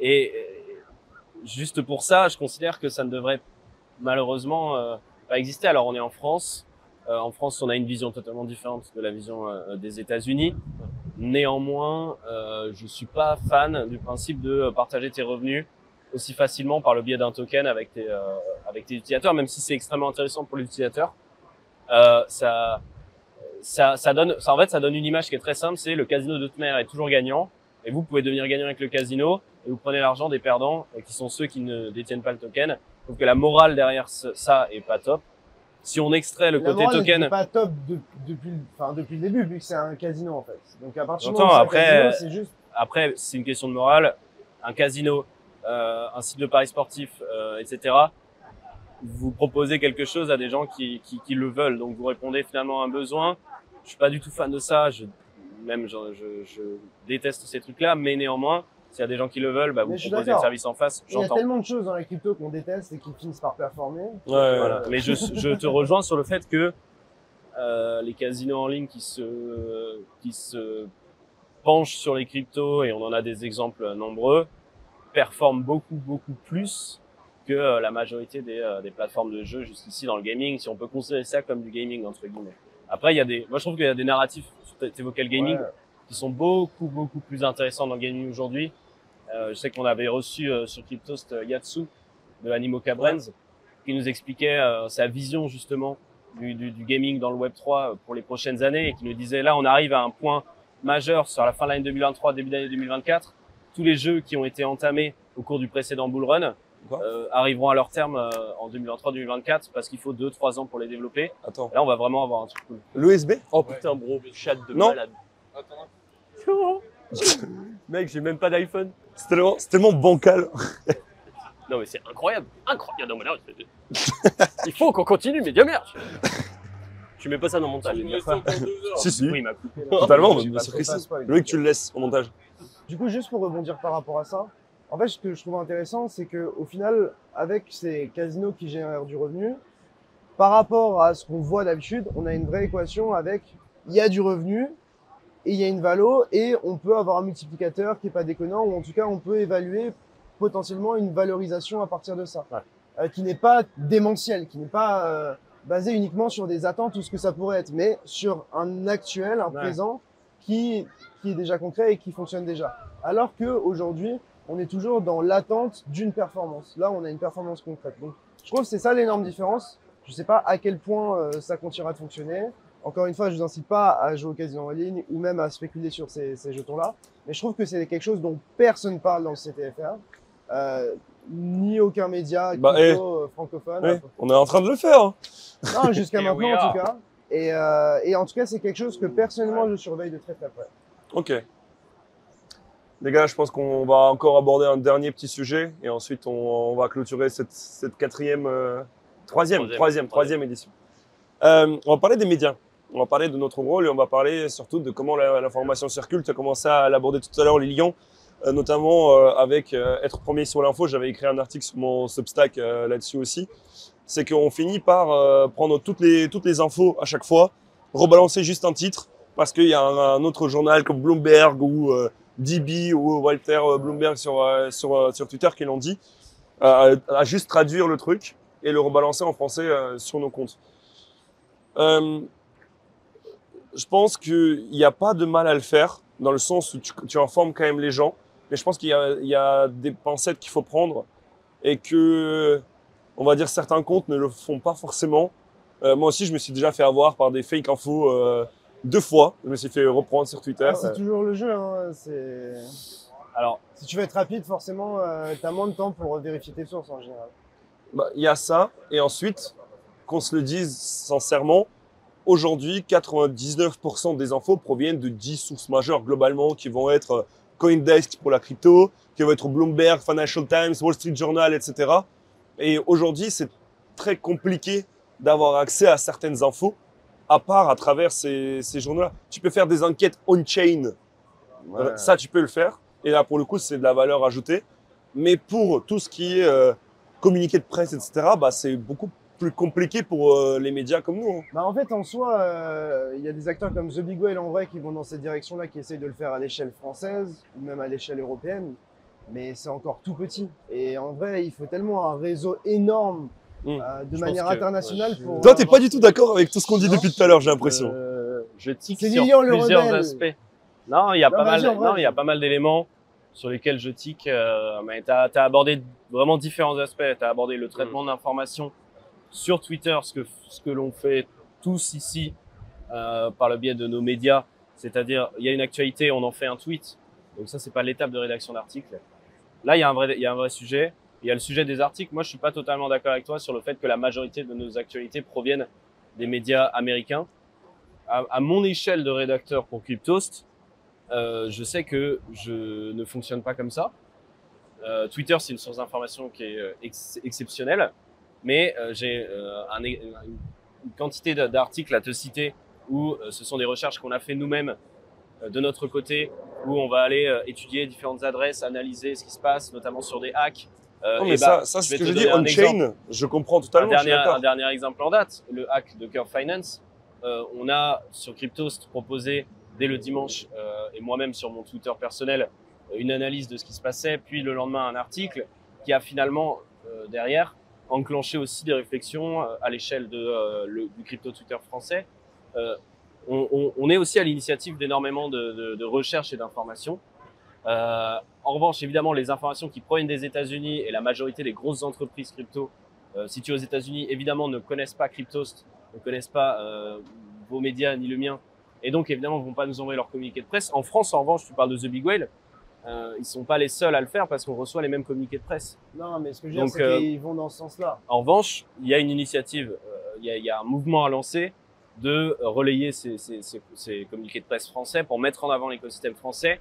Et euh, juste pour ça, je considère que ça ne devrait malheureusement euh, pas exister. Alors, on est en France. Euh, en France, on a une vision totalement différente de la vision euh, des États-Unis. Néanmoins, euh, je suis pas fan du principe de partager tes revenus aussi facilement par le biais d'un token avec tes, euh, avec tes utilisateurs, même si c'est extrêmement intéressant pour l'utilisateur. Euh, ça, ça, ça donne, ça, en fait, ça donne une image qui est très simple, c'est le casino de est toujours gagnant, et vous pouvez devenir gagnant avec le casino, et vous prenez l'argent des perdants, euh, qui sont ceux qui ne détiennent pas le token. Donc la morale derrière ça est pas top. Si on extrait le La côté morale token, pas top de- depuis, enfin, depuis le début, vu que c'est un casino, en fait. Donc, à partir du moment après, c'est juste, Après, c'est une question de morale. Un casino, euh, un site de paris sportif, euh, etc. Vous proposez quelque chose à des gens qui, qui, qui le veulent. Donc, vous répondez finalement à un besoin. Je suis pas du tout fan de ça. Je, même, je, je, je déteste ces trucs-là. Mais néanmoins, s'il y a des gens qui le veulent, bah, vous proposez le service en face. il y a J'entends. tellement de choses dans la crypto qu'on déteste et qui finissent par performer. Ouais, Voilà. Mais je, je te rejoins sur le fait que euh, les casinos en ligne qui se, qui se penchent sur les cryptos, et on en a des exemples nombreux, performent beaucoup, beaucoup plus que euh, la majorité des, euh, des plateformes de jeux jusqu'ici dans le gaming, si on peut considérer ça comme du gaming, entre guillemets. Après, il y a des, moi je trouve qu'il y a des narratifs, tu évoquais le gaming, Ouais. qui sont beaucoup, beaucoup plus intéressants dans le gaming aujourd'hui. Euh, je sais qu'on avait reçu euh, sur Cryptost euh, Yatsu de Animoca Brands qui nous expliquait euh, sa vision justement du, du, du gaming dans le Web 3 pour les prochaines années et qui nous disait là on arrive à un point majeur sur la fin de l'année 2023, début d'année 2024. Tous les jeux qui ont été entamés au cours du précédent bull run euh, arriveront à leur terme euh, en 2023-2024 parce qu'il faut 2-3 ans pour les développer. Attends. Là on va vraiment avoir un truc cool. L'OSB Oh putain, bro, chat de Non. malade. Mec, j'ai même pas d'iPhone. C'est tellement, c'est tellement bancal. Non, mais c'est incroyable. Incroyable. Non, mais là, c'est- Il faut qu'on continue, mais Dieu merde. Tu mets pas ça dans mon montage. Si, si. Oui, m'a. Totalement, Je mais bien sûr que si. pas, Loïc, tu le laisses au montage. Du coup, juste pour rebondir par rapport à ça, en fait, ce que je trouve intéressant, c'est que au final, avec ces casinos qui génèrent du revenu, par rapport à ce qu'on voit d'habitude, on a une vraie équation avec il y a du revenu et il y a une valo et on peut avoir un multiplicateur qui est pas déconnant ou en tout cas on peut évaluer potentiellement une valorisation à partir de ça, Ouais. Euh, qui n'est pas démentiel, qui n'est pas euh, basé uniquement sur des attentes ou ce que ça pourrait être, mais sur un actuel, un Ouais. présent qui qui est déjà concret et qui fonctionne déjà. Alors que aujourd'hui, on est toujours dans l'attente d'une performance. Là, on a une performance concrète. Donc, je trouve que c'est ça l'énorme différence. Je sais pas à quel point euh, ça continuera de fonctionner. Encore une fois, je vous incite pas à jouer au casino en ligne ou même à spéculer sur ces, ces jetons-là. Mais je trouve que c'est quelque chose dont personne parle dans le CTFR. Euh, ni aucun média Bah, crypto, euh, francophone. Ouais, on est en train de le faire. hein. Non, jusqu'à maintenant en tout cas. Et, euh, et en tout cas, c'est quelque chose que personnellement je surveille de très très près. Ok. Les gars, je pense qu'on va encore aborder un dernier petit sujet et ensuite on, on va clôturer cette, cette quatrième, euh, troisième, Troisième. troisième, troisième édition. Euh, on va parler des médias. On va parler de notre rôle et on va parler surtout de comment l'information circule. Tu as commencé à l'aborder tout à l'heure, les lions, euh, notamment euh, avec euh, être premier sur l'info. J'avais écrit un article sur mon Substack là-dessus aussi. C'est qu'on finit par prendre toutes les, toutes les infos à chaque fois, rebalancer juste un titre parce qu'il y a un, autre journal comme Bloomberg ou DB ou Walter Bloomberg sur, sur, sur Twitter qui l'ont dit, à juste traduire le truc et le rebalancer en français sur nos comptes. Je pense qu'il n'y a pas de mal à le faire, dans le sens où tu, tu informes quand même les gens, mais je pense qu'il y a, il y a des pincettes qu'il faut prendre et que, on va dire, certains comptes ne le font pas forcément. Euh, moi aussi, je me suis déjà fait avoir par des fake infos euh, deux fois. Je me suis fait reprendre sur Twitter. Ah, c'est toujours le jeu. Hein. Alors, Si tu veux être rapide, forcément, euh, tu as moins de temps pour vérifier tes sources en général. Bah, Il y a ça. Et ensuite, qu'on se le dise sincèrement, aujourd'hui, 99% des infos proviennent de 10 sources majeures globalement qui vont être euh, Coindesk pour la crypto, qui vont être Bloomberg, Financial Times, Wall Street Journal, etc. Et aujourd'hui, c'est très compliqué d'avoir accès à certaines infos, à part à travers ces, ces journaux-là. Tu peux faire des enquêtes on-chain, euh, ça, tu peux le faire. Et là, pour le coup, c'est de la valeur ajoutée. Mais pour tout ce qui est euh, communiqué de presse, etc., bah, c'est beaucoup plus compliqué pour euh, les médias comme nous. hein. Bah, en fait, en soi, euh, il y a des acteurs comme The Big Whale en vrai qui vont dans cette direction-là, qui essayent de le faire à l'échelle française ou même à l'échelle européenne. Mais c'est encore tout petit. Et en vrai, il faut tellement un réseau énorme Mm. euh, de Je manière que- internationale ouais, je- pour. Toi, t'es pas du tout d'accord avec tout ce qu'on dit depuis tout à l'heure, j'ai l'impression. euh, je tique C'est sur le plusieurs rebelle. aspects. Non, il y a Non, pas mal, vrai. non, il y a pas mal d'éléments sur lesquels je tique. Euh, mais t'as as abordé vraiment différents aspects. T'as abordé le traitement d'informations sur Twitter, ce que ce que l'on fait tous ici euh, par le biais de nos médias. C'est-à-dire, il y a une actualité, on en fait un tweet. Donc ça, c'est pas l'étape de rédaction d'article. Là, il y a un vrai, il y a un vrai sujet. Il y a le sujet des articles. Moi, je suis pas totalement d'accord avec toi sur le fait que la majorité de nos actualités proviennent des médias américains. À, mon échelle de rédacteur pour Cryptost, euh, je sais que je ne fonctionne pas comme ça. Euh, Twitter, c'est une source d'information qui est ex- exceptionnelle, mais euh, j'ai euh, un- une, quantité d'articles à te citer où euh, ce sont des recherches qu'on a fait nous-mêmes de notre côté, où on va aller étudier différentes adresses, analyser ce qui se passe, notamment sur des hacks. Non, et mais bah, ça, c'est ce que je dis, un on-chain, je comprends un totalement, je suis dernier, un dernier exemple en date, le hack de Curve Finance. Euh, on a sur Cryptost proposé dès le dimanche euh, et moi-même sur mon Twitter personnel une analyse de ce qui se passait, puis le lendemain un article qui a finalement euh, derrière enclenché aussi des réflexions euh, à l'échelle de, euh, du crypto Twitter français. Euh, on, on- on est aussi à l'initiative d'énormément de, de- de recherches et d'informations. Euh, en revanche, évidemment, les informations qui proviennent des États-Unis et la majorité des grosses entreprises crypto euh, situées aux États-Unis, évidemment, ne connaissent pas Cryptost, ne connaissent pas euh, vos médias ni le mien, et donc évidemment, vont pas nous envoyer leur communiqué de presse. En France, en revanche, tu parles de The Big Whale, euh, ils sont pas les seuls à le faire parce qu'on reçoit les mêmes communiqués de presse. Non, mais ce que je veux dire, c'est euh, qu'ils vont dans ce sens-là. En revanche, il y a une initiative, euh, il y, a, il y a un mouvement à lancer de relayer ces, ces, ces, ces communiqués de presse français pour mettre en avant l'écosystème français,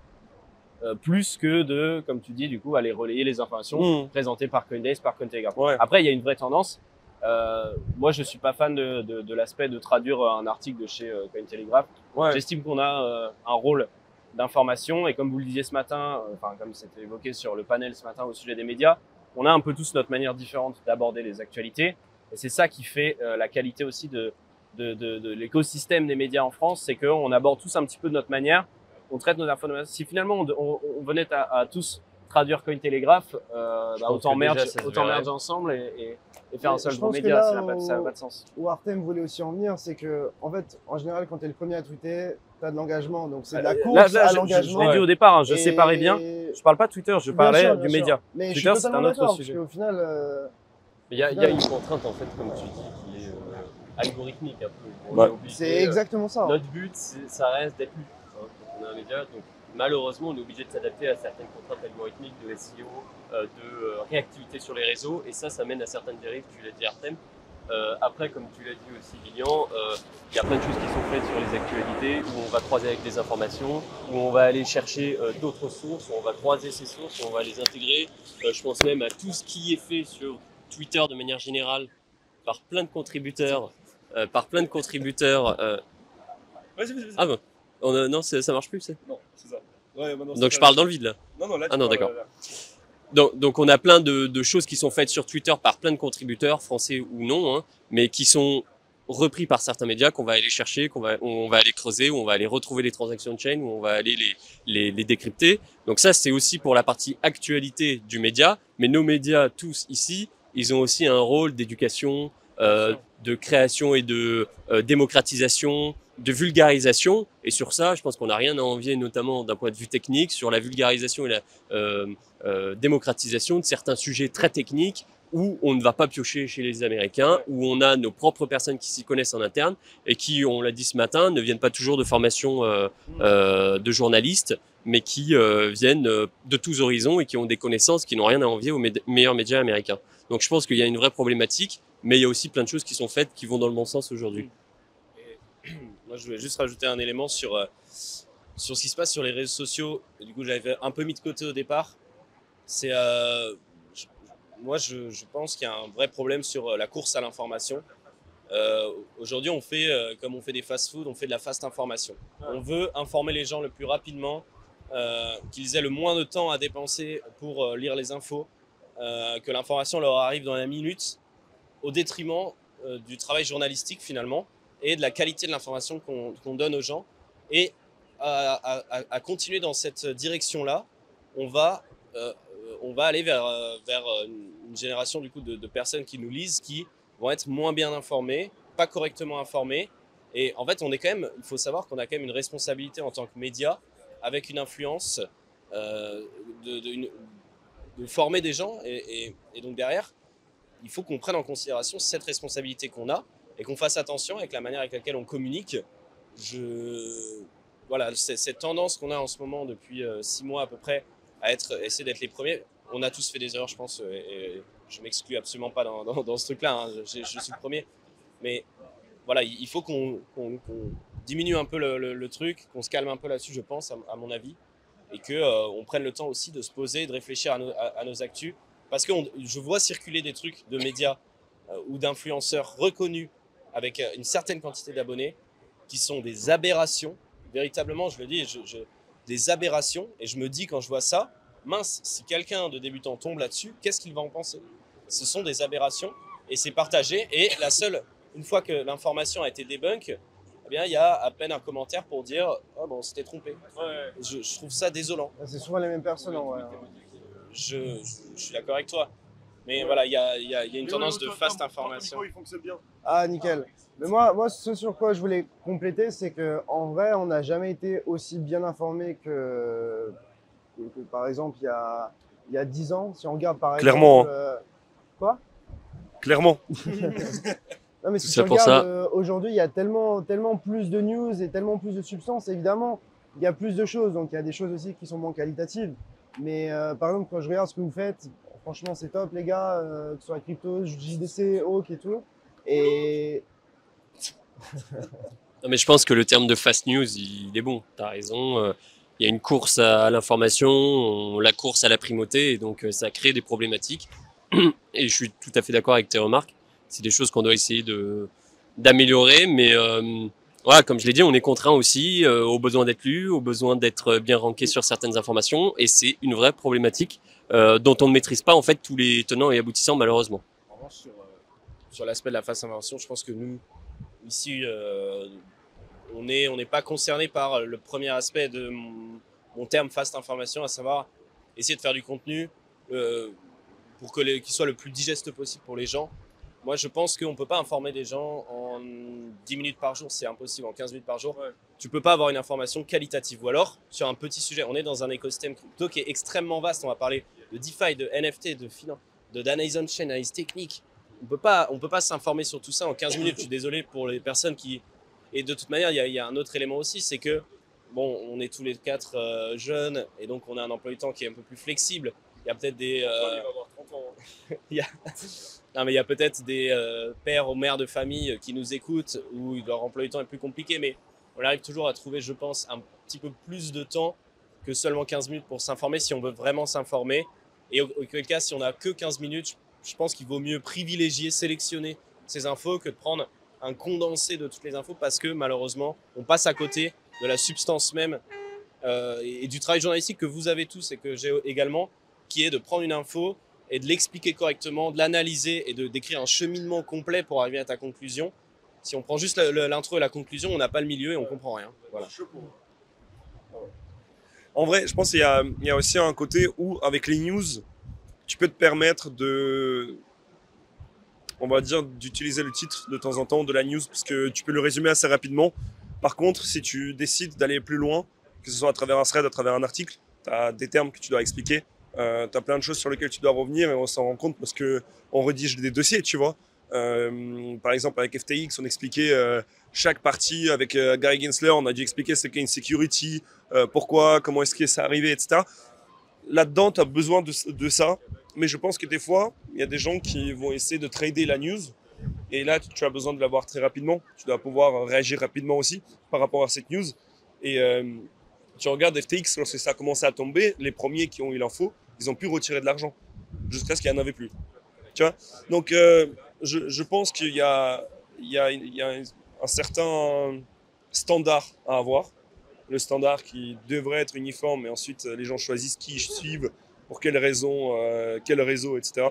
euh, plus que de, comme tu dis, du coup, aller relayer les informations Mmh. présentées par Coinbase, par Cointelegraph. Ouais. Après, il y a une vraie tendance. Euh, moi, je suis pas fan de, de, de l'aspect de traduire un article de chez euh, Cointelegraph. Ouais. J'estime qu'on a euh, un rôle d'information et comme vous le disiez ce matin, euh, enfin comme c'était évoqué sur le panel ce matin au sujet des médias, on a un peu tous notre manière différente d'aborder les actualités et c'est ça qui fait euh, la qualité aussi de, de, de, de l'écosystème des médias en France, c'est qu'on aborde tous un petit peu de notre manière, on traite nos informations. Si finalement on, on, on venait à, à tous traduire Cointelegraph, euh, Je bah, autant merge, autant merge ensemble et, et, et faire Mais un seul je gros pense que média, là, ça n'a pas, pas de sens. Où Artem voulait aussi en venir, c'est que, en fait, en général, quand tu es le premier à tweeter, tu as de l'engagement. Donc, c'est de la course là, là, à je- je, je l'engagement. l'ai dit au départ, hein, je Et- séparais bien. Je parle pas de Twitter, je Bien parlais sûr, du bien média. Mais Twitter, c'est un autre sujet. Parce qu'au final, euh, Il y a, il y a une contrainte, en fait, comme tu dis, qui est euh, algorithmique un peu. Ouais. c'est euh, exactement ça. Notre but, ça reste d'être lu. hein, quand on est un média, donc malheureusement, on est obligé de s'adapter à certaines contraintes algorithmiques de SEO, euh, de euh, réactivité sur les réseaux, et ça, ça mène à certaines dérives. Tu l'as dit, Artem. Euh, après, comme tu l'as dit aussi, Lilian, euh, il y a plein de choses qui sont faites sur les actualités, où on va croiser avec des informations, où on va aller chercher euh, d'autres sources, où on va croiser ces sources, où on va les intégrer. Je pense même à tout ce qui est fait sur Twitter de manière générale par plein de contributeurs, par plein de contributeurs. Vas-y, vas-y, vas-y. ah bon, On, non, ça marche plus. c'est- Non, c'est ça. Ouais, c'est Donc je parle dans le vide là. Non, non, là, Ah non, d'accord. Donc, donc on a plein de, de choses qui sont faites sur Twitter par plein de contributeurs, français ou non, hein, mais qui sont repris par certains médias qu'on va aller chercher, qu'on va, on va aller creuser, où on va aller retrouver les transactions de chain, où on va aller les, les, les décrypter. Donc ça, c'est aussi pour la partie actualité du média, mais nos médias tous ici, ils ont aussi un rôle d'éducation, euh, de création et de euh, démocratisation, de vulgarisation. Et sur ça, je pense qu'on n'a rien à envier, notamment d'un point de vue technique, sur la vulgarisation et la euh, euh, démocratisation de certains sujets très techniques où on ne va pas piocher chez les Américains, où on a nos propres personnes qui s'y connaissent en interne et qui, on l'a dit ce matin, ne viennent pas toujours de formation euh, euh, de journalistes, mais qui euh, viennent euh, de tous horizons et qui ont des connaissances qui n'ont rien à envier aux meilleurs médias américains. Donc je pense qu'il y a une vraie problématique, mais il y a aussi plein de choses qui sont faites qui vont dans le bon sens aujourd'hui. Je voulais juste rajouter un élément sur, euh, sur ce qui se passe sur les réseaux sociaux. Du coup, j'avais un peu mis de côté au départ. C'est, euh, moi, je, pense qu'il y a un vrai problème sur euh, la course à l'information. Aujourd'hui, on fait, comme on fait des fast-food, on fait de la fast information. On veut informer les gens le plus rapidement, qu'ils aient le moins de temps à dépenser pour lire les infos, que l'information leur arrive dans la minute, au détriment du travail journalistique finalement et de la qualité de l'information qu'on donne aux gens. Et à, continuer dans cette direction-là, on va, euh, on va aller vers, euh, vers euh, une génération du coup de, personnes qui nous lisent, qui vont être moins bien informées, pas correctement informées. Et en fait, on est quand même, il faut savoir qu'on a quand même une responsabilité en tant que média, avec une influence de, former des gens. Et donc derrière, il faut qu'on prenne en considération cette responsabilité qu'on a et qu'on fasse attention avec la manière avec laquelle on communique. Je, voilà, cette tendance qu'on a en ce moment depuis euh, six mois à peu près à essayer d'être les premiers. On a tous fait des erreurs, je pense, euh, et, je m'exclus absolument pas dans, ce truc-là. hein. Je, suis le premier, mais voilà, il faut qu'on qu'on- qu'on diminue un peu le, truc, qu'on se calme un peu là-dessus, je pense, à, mon avis, et que euh, on prenne le temps aussi de se poser, de réfléchir à nos, à- actus, parce que je vois circuler des trucs de médias ou d'influenceurs reconnus avec euh, une certaine quantité d'abonnés qui sont des aberrations. Véritablement, je le dis, je- je- des aberrations. Et je me dis quand je vois ça, mince, si quelqu'un de débutant tombe là-dessus, qu'est-ce qu'il va en penser? Ce sont des aberrations et c'est partagé. Et la seule, une fois que l'information a été débunk, eh bien, il y a à peine un commentaire pour dire oh bon, c'était trompé. Je, je trouve ça désolant. C'est souvent les mêmes personnes je suis d'accord avec toi. Mais voilà, il y a, il y a- il y a une tendance de fast information. Il fonctionne bien. Ah, nickel. Mais moi, moi, ce sur quoi je voulais compléter, c'est que en vrai, on n'a jamais été aussi bien informé que, que, que, par exemple, il y a, il y a 10 ans. Si on regarde par Clairement, exemple. euh, Clairement. Non, mais si C'est tu pour ça. euh, aujourd'hui, il y a tellement, tellement plus de news et tellement plus de substances, évidemment, il y a plus de choses. Donc, il y a des choses aussi qui sont moins qualitatives. Mais euh, par exemple, quand je regarde ce que vous faites, franchement, c'est top, les gars, euh, que ce soit crypto, JDC, Hawk et tout. Et Non, mais je pense que le terme de fast news, il est bon. Tu as raison. euh, Il y a une course à l'information, on- la course à la primauté, et donc euh, ça crée des problématiques. Et je suis tout à fait d'accord avec tes remarques. C'est des choses qu'on doit essayer d'améliorer, mais euh, voilà, comme je l'ai dit, on est contraint aussi euh, au besoin d'être lu, au besoin d'être bien ranké sur certaines informations, et c'est une vraie problématique euh, dont on ne maîtrise pas en fait tous les tenants et aboutissants malheureusement. En revanche, sur, euh, sur l'aspect de la fast information, je pense que nous, ici, euh, on n'est on n'est pas concerné par le premier aspect de mon, mon terme fast information, à savoir essayer de faire du contenu euh, pour que les- qu'il soit le plus digeste possible pour les gens. Moi, je pense qu'on ne peut pas informer des gens en 10 minutes par jour, c'est impossible, en 15 minutes par jour. Tu peux pas avoir une information qualitative. Ou alors, sur un petit sujet, on est dans un écosystème crypto qui est extrêmement vaste. On va parler de DeFi, de NFT, de finance, de d'analyse on-chain, analyse technique. On peut pas, on peut pas s'informer sur tout ça en 15 minutes. Je suis désolé pour les personnes qui. Et de toute manière, il y a, il y a un autre élément aussi, c'est que bon, on est tous les quatre euh, jeunes et donc on a un emploi du temps qui est un peu plus flexible. Il y a peut-être des. euh, il y a- Non, mais il y a peut-être des euh, pères ou mères de famille qui nous écoutent où leur emploi du temps est plus compliqué, mais on arrive toujours à trouver, je pense, un petit peu plus de temps que seulement 15 minutes pour s'informer si on veut vraiment s'informer. Et au- auquel cas, si on n'a que 15 minutes, je- pense qu'il vaut mieux privilégier, sélectionner ces infos que de prendre un condensé de toutes les infos parce que malheureusement, on passe à côté de la substance même euh, et, du travail journalistique que vous avez tous et que j'ai également, qui est de prendre une info et de l'expliquer correctement, de l'analyser et de d'écrire un cheminement complet pour arriver à ta conclusion. Si on prend juste l'intro et la conclusion, on n'a pas le milieu et on comprend rien. Voilà. En vrai, je pense qu'il y a, aussi un côté où, avec les news, tu peux te permettre de, on va dire, d'utiliser le titre de temps en temps de la news, parce que tu peux le résumer assez rapidement. Par contre, si tu décides d'aller plus loin, que ce soit à travers un thread, à travers un article, tu as des termes que tu dois expliquer. Euh, tu as plein de choses sur lesquelles tu dois revenir et on s'en rend compte parce que on rédige des dossiers, tu vois. Euh, par exemple, avec FTX, on expliquait euh, chaque partie. Avec euh, Gary Gensler, on a dû expliquer ce qu'est une security, euh, pourquoi, comment est-ce que ça arrivé, etc. Là-dedans, tu as besoin de, ça. Mais je pense que des fois, il y a des gens qui vont essayer de trader la news. Et là, tu as besoin de l'avoir très rapidement. Tu dois pouvoir réagir rapidement aussi par rapport à cette news. Et tu regardes FTX, lorsque ça a commencé à tomber, les premiers qui ont eu l'info, ils ont pu retirer de l'argent jusqu'à ce qu'il n'y en avait plus. Tu vois? Donc, je, je pense qu'il y a, il y a, il y a un, certain standard à avoir. Le standard qui devrait être uniforme, et ensuite les gens choisissent qui ils suivent, pour quelles raisons, euh, quel réseau, etc.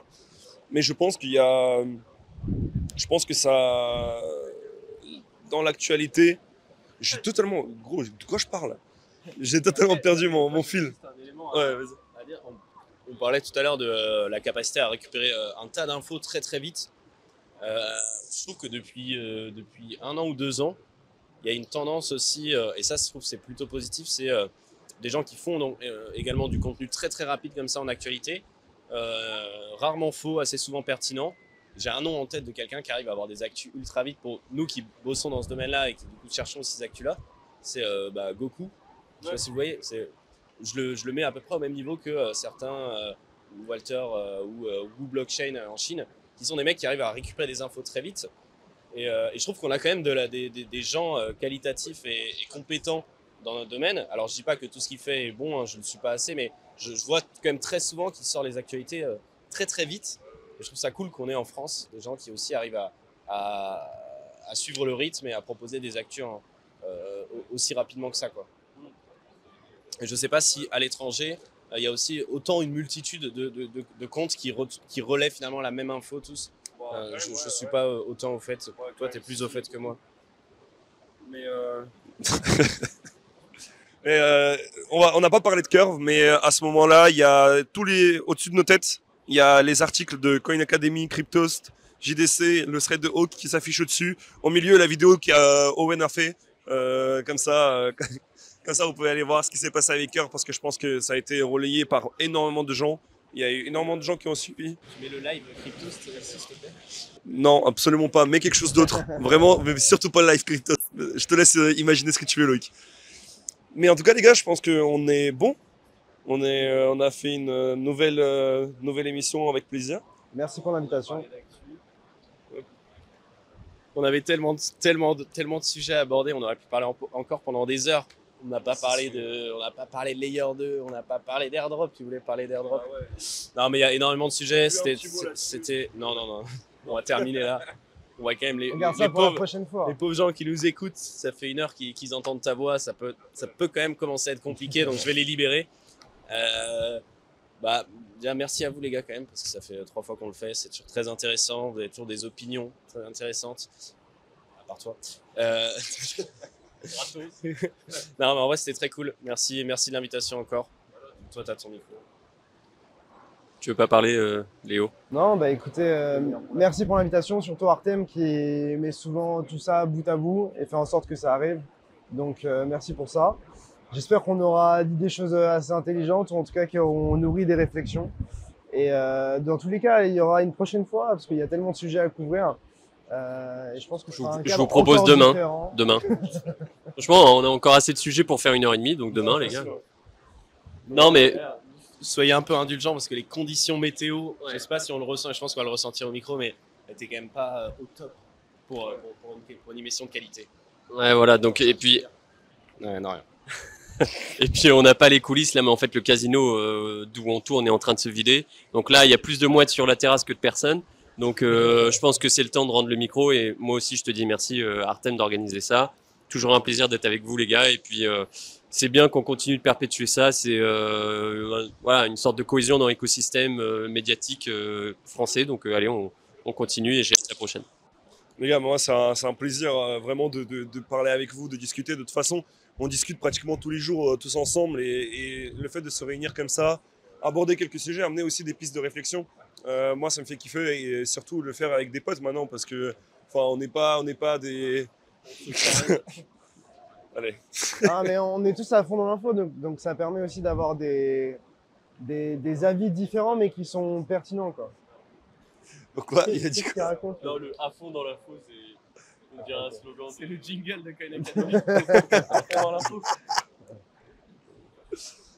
Mais je pense qu'il y a. Je pense que ça. Dans l'actualité, j'ai totalement. Gros, de quoi je parle? J'ai totalement perdu mon, mon fil. À- à dire. On parlait tout à l'heure de euh, la capacité à récupérer euh, un tas d'infos très très vite. Euh, je trouve que depuis, euh, depuis un an ou deux ans, il y a une tendance aussi, euh, et ça je trouve c'est plutôt positif, c'est des gens qui font donc, également du contenu très très rapide comme ça en actualité, rarement faux, assez souvent pertinent. J'ai un nom en tête de quelqu'un qui arrive à avoir des actus ultra vite pour nous qui bossons dans ce domaine-là et qui du coup cherchons ces actus-là. C'est euh, bah, Goku. Je sais pas si vous voyez, je le, je le mets à peu près au même niveau que euh, certains, euh, ou Walter ou Wu Blockchain en Chine, qui sont des mecs qui arrivent à récupérer des infos très vite. Et, euh, je trouve qu'on a quand même des, gens euh, qualitatifs et, compétents dans notre domaine. Alors je dis pas que tout ce qu'il fait est bon, hein, je ne suis pas assez, mais je, vois quand même très souvent qu'il sort les actualités euh, très très vite. Et je trouve ça cool qu'on ait en France des gens qui aussi arrivent à, suivre le rythme et à proposer des actus aussi rapidement que ça. Et je sais pas si à l'étranger, il y a aussi autant une multitude de, de, de, de comptes qui, re- qui relaient finalement la même info tous. Euh, je, je suis pas euh, autant au fait. Toi, tu es plus au fait que moi. Mais euh, mais, euh, on n'a pas parlé de curve, mais euh, à ce moment-là, il y a tous les au-dessus de nos têtes, il y a les articles de Coin Academy, Cryptost, JDC, le thread de Hawk qui s'affiche au-dessus. Au milieu, la vidéo qu'Owen a fait. Euh, comme ça, euh, comme ça, vous pouvez aller voir ce qui s'est passé avec Curve parce que je pense que ça a été relayé par énormément de gens. Il y a eu énormément de gens qui ont suivi. Tu mets le live crypto, s'il te plaît. Non, absolument pas. Mais quelque chose d'autre. Vraiment, mais surtout pas le live crypto. Je te laisse euh, imaginer ce que tu veux, Loïc. Mais en tout cas, les gars, je pense qu'on est bon. On, est, euh, on a fait une euh, nouvelle, euh, nouvelle émission avec plaisir. Merci pour l'invitation. On avait tellement, de- tellement, de- tellement de sujets à aborder, on aurait pu parler en- encore pendant des heures. On n'a pas parlé de, on n'a pas parlé de Layer 2, on n'a pas parlé d'airdrop. Tu voulais parler d'airdrop Non, mais il y a énormément de sujets. C'était, non, non, non. On va terminer là. On va quand même les, les pauvres, prochaine fois. les pauvres gens qui nous écoutent. Ça fait une heure qu'ils, entendent ta voix. Ça peut, ça peut quand même commencer à être compliqué. Donc je vais les libérer. Euh, bah, déjà merci à vous les gars quand même parce que ça fait trois fois qu'on le fait. C'est toujours très intéressant. Vous avez toujours des opinions très intéressantes. À part toi. Euh, non, mais en vrai, c'était très cool. Merci, merci de l'invitation encore. Toi, t'as ton micro. Tu veux pas parler, euh, Léo? Non, bah écoutez, euh, merci pour l'invitation, surtout Artem qui met souvent tout ça bout à bout et fait en sorte que ça arrive. Donc euh, merci pour ça. J'espère qu'on aura dit des choses assez intelligentes, ou en tout cas qu'on nourrit des réflexions. Et euh, dans tous les cas, il y aura une prochaine fois parce qu'il y a tellement de sujets à couvrir. Euh, et je pense que ce Je sera vous- je propose demain. différent. Demain. Franchement, on a encore assez de sujets pour faire une heure et demie, donc demain, les gars. Non, mais Soyez un peu indulgents parce que les conditions météo, je sais pas si on le ressent, et je pense qu'on va le ressentir au micro, mais n'étaient quand même pas euh, au top pour, euh, pour, pour une, pour une émission de qualité. ouais, voilà. Donc et puis Ouais, non, rien. et puis on n'a pas les coulisses là, mais en fait le casino euh, d'où on tourne est en train de se vider. Donc là, il y a plus de mouettes sur la terrasse que de personnes. Donc euh, je pense que c'est le temps de rendre le micro et moi aussi je te dis merci euh, Artem d'organiser ça. Toujours un plaisir d'être avec vous les gars et puis euh, c'est bien qu'on continue de perpétuer ça. C'est voilà une sorte de cohésion dans l'écosystème médiatique français. Donc allez, on, on continue et j'ai à la prochaine. Les gars, moi, c'est un, plaisir vraiment de, parler avec vous, de discuter. De toute façon, on discute pratiquement tous les jours, tous ensemble. Et, et le fait de se réunir comme ça, aborder quelques sujets, amener aussi des pistes de réflexion, euh, moi, ça me fait kiffer. Et surtout le faire avec des potes maintenant, parce que, enfin, on n'est pas, on n'est pas des. Allez. Ah, mais on est tous à fond dans l'info, donc, donc ça permet aussi d'avoir des, des, des avis différents, mais qui sont pertinents. Quoi. Pourquoi Il a dit quoi raconte Non, le à fond dans l'info, c'est on dirait un slogan. C'est le jingle de Academy. dans l'info.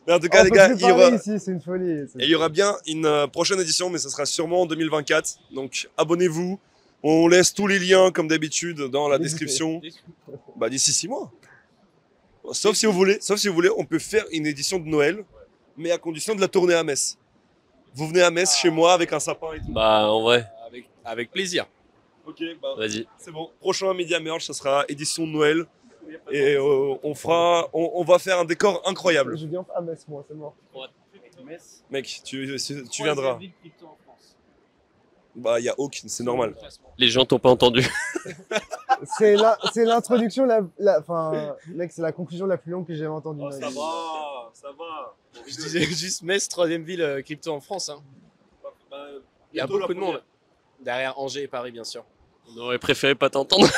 Mais en tout On cas, les peut gars, il y aura, ici, une folie. et il y aura bien une euh, prochaine édition, mais ça sera sûrement en 2024. Donc abonnez-vous. On laisse tous les liens, comme d'habitude, dans la description. Bah, d'ici six mois. Sauf si vous voulez, sauf si vous voulez, on peut faire une édition de Noël, mais à condition de la tourner à Metz. Vous venez à Metz chez moi avec un sapin et tout. Bah, en vrai. Avec, avec plaisir. Ok, bah, Vas-y. c'est bon. Prochain Media Merge, ça sera édition de Noël. Et euh, on fera, on, on va faire un décor incroyable. Je viens à Metz, moi, c'est mort. Mec, tu, tu viendras. Bah, il y a Hawk, c'est normal. Les gens t'ont pas entendu. C'est l'introduction, la, la, enfin, mec, c'est la conclusion la plus longue que j'ai entendue. Oh, vie. va, ça va. Je disais juste Metz, troisième ville euh, crypto en France. hein. Il y a beaucoup de monde. Derrière Angers et Paris, bien sûr. On aurait préféré pas t'entendre.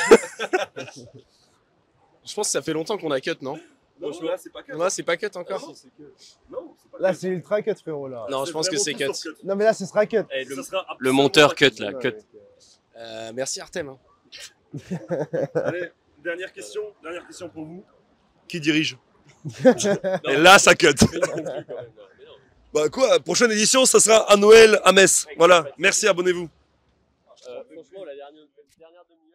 Je pense que ça fait longtemps qu'on a cut, non Non, là, c'est pas que. Là, c'est pas cut encore Non, c'est que. Non, c'est pas Là, c'est ultra cut, frérot. Là. Non, je pense que c'est cut. Non, mais là, ce sera cut. Eh, le, sera monteur cut là, cut. euh, Euh, Merci Artem. hein. Allez, dernière question, dernière question pour vous. Qui dirige Et là, ça cut. Bah quoi, prochaine édition, ça sera à Noël à Metz. Voilà, merci, abonnez-vous. Euh, franchement, la dernière, dernière demi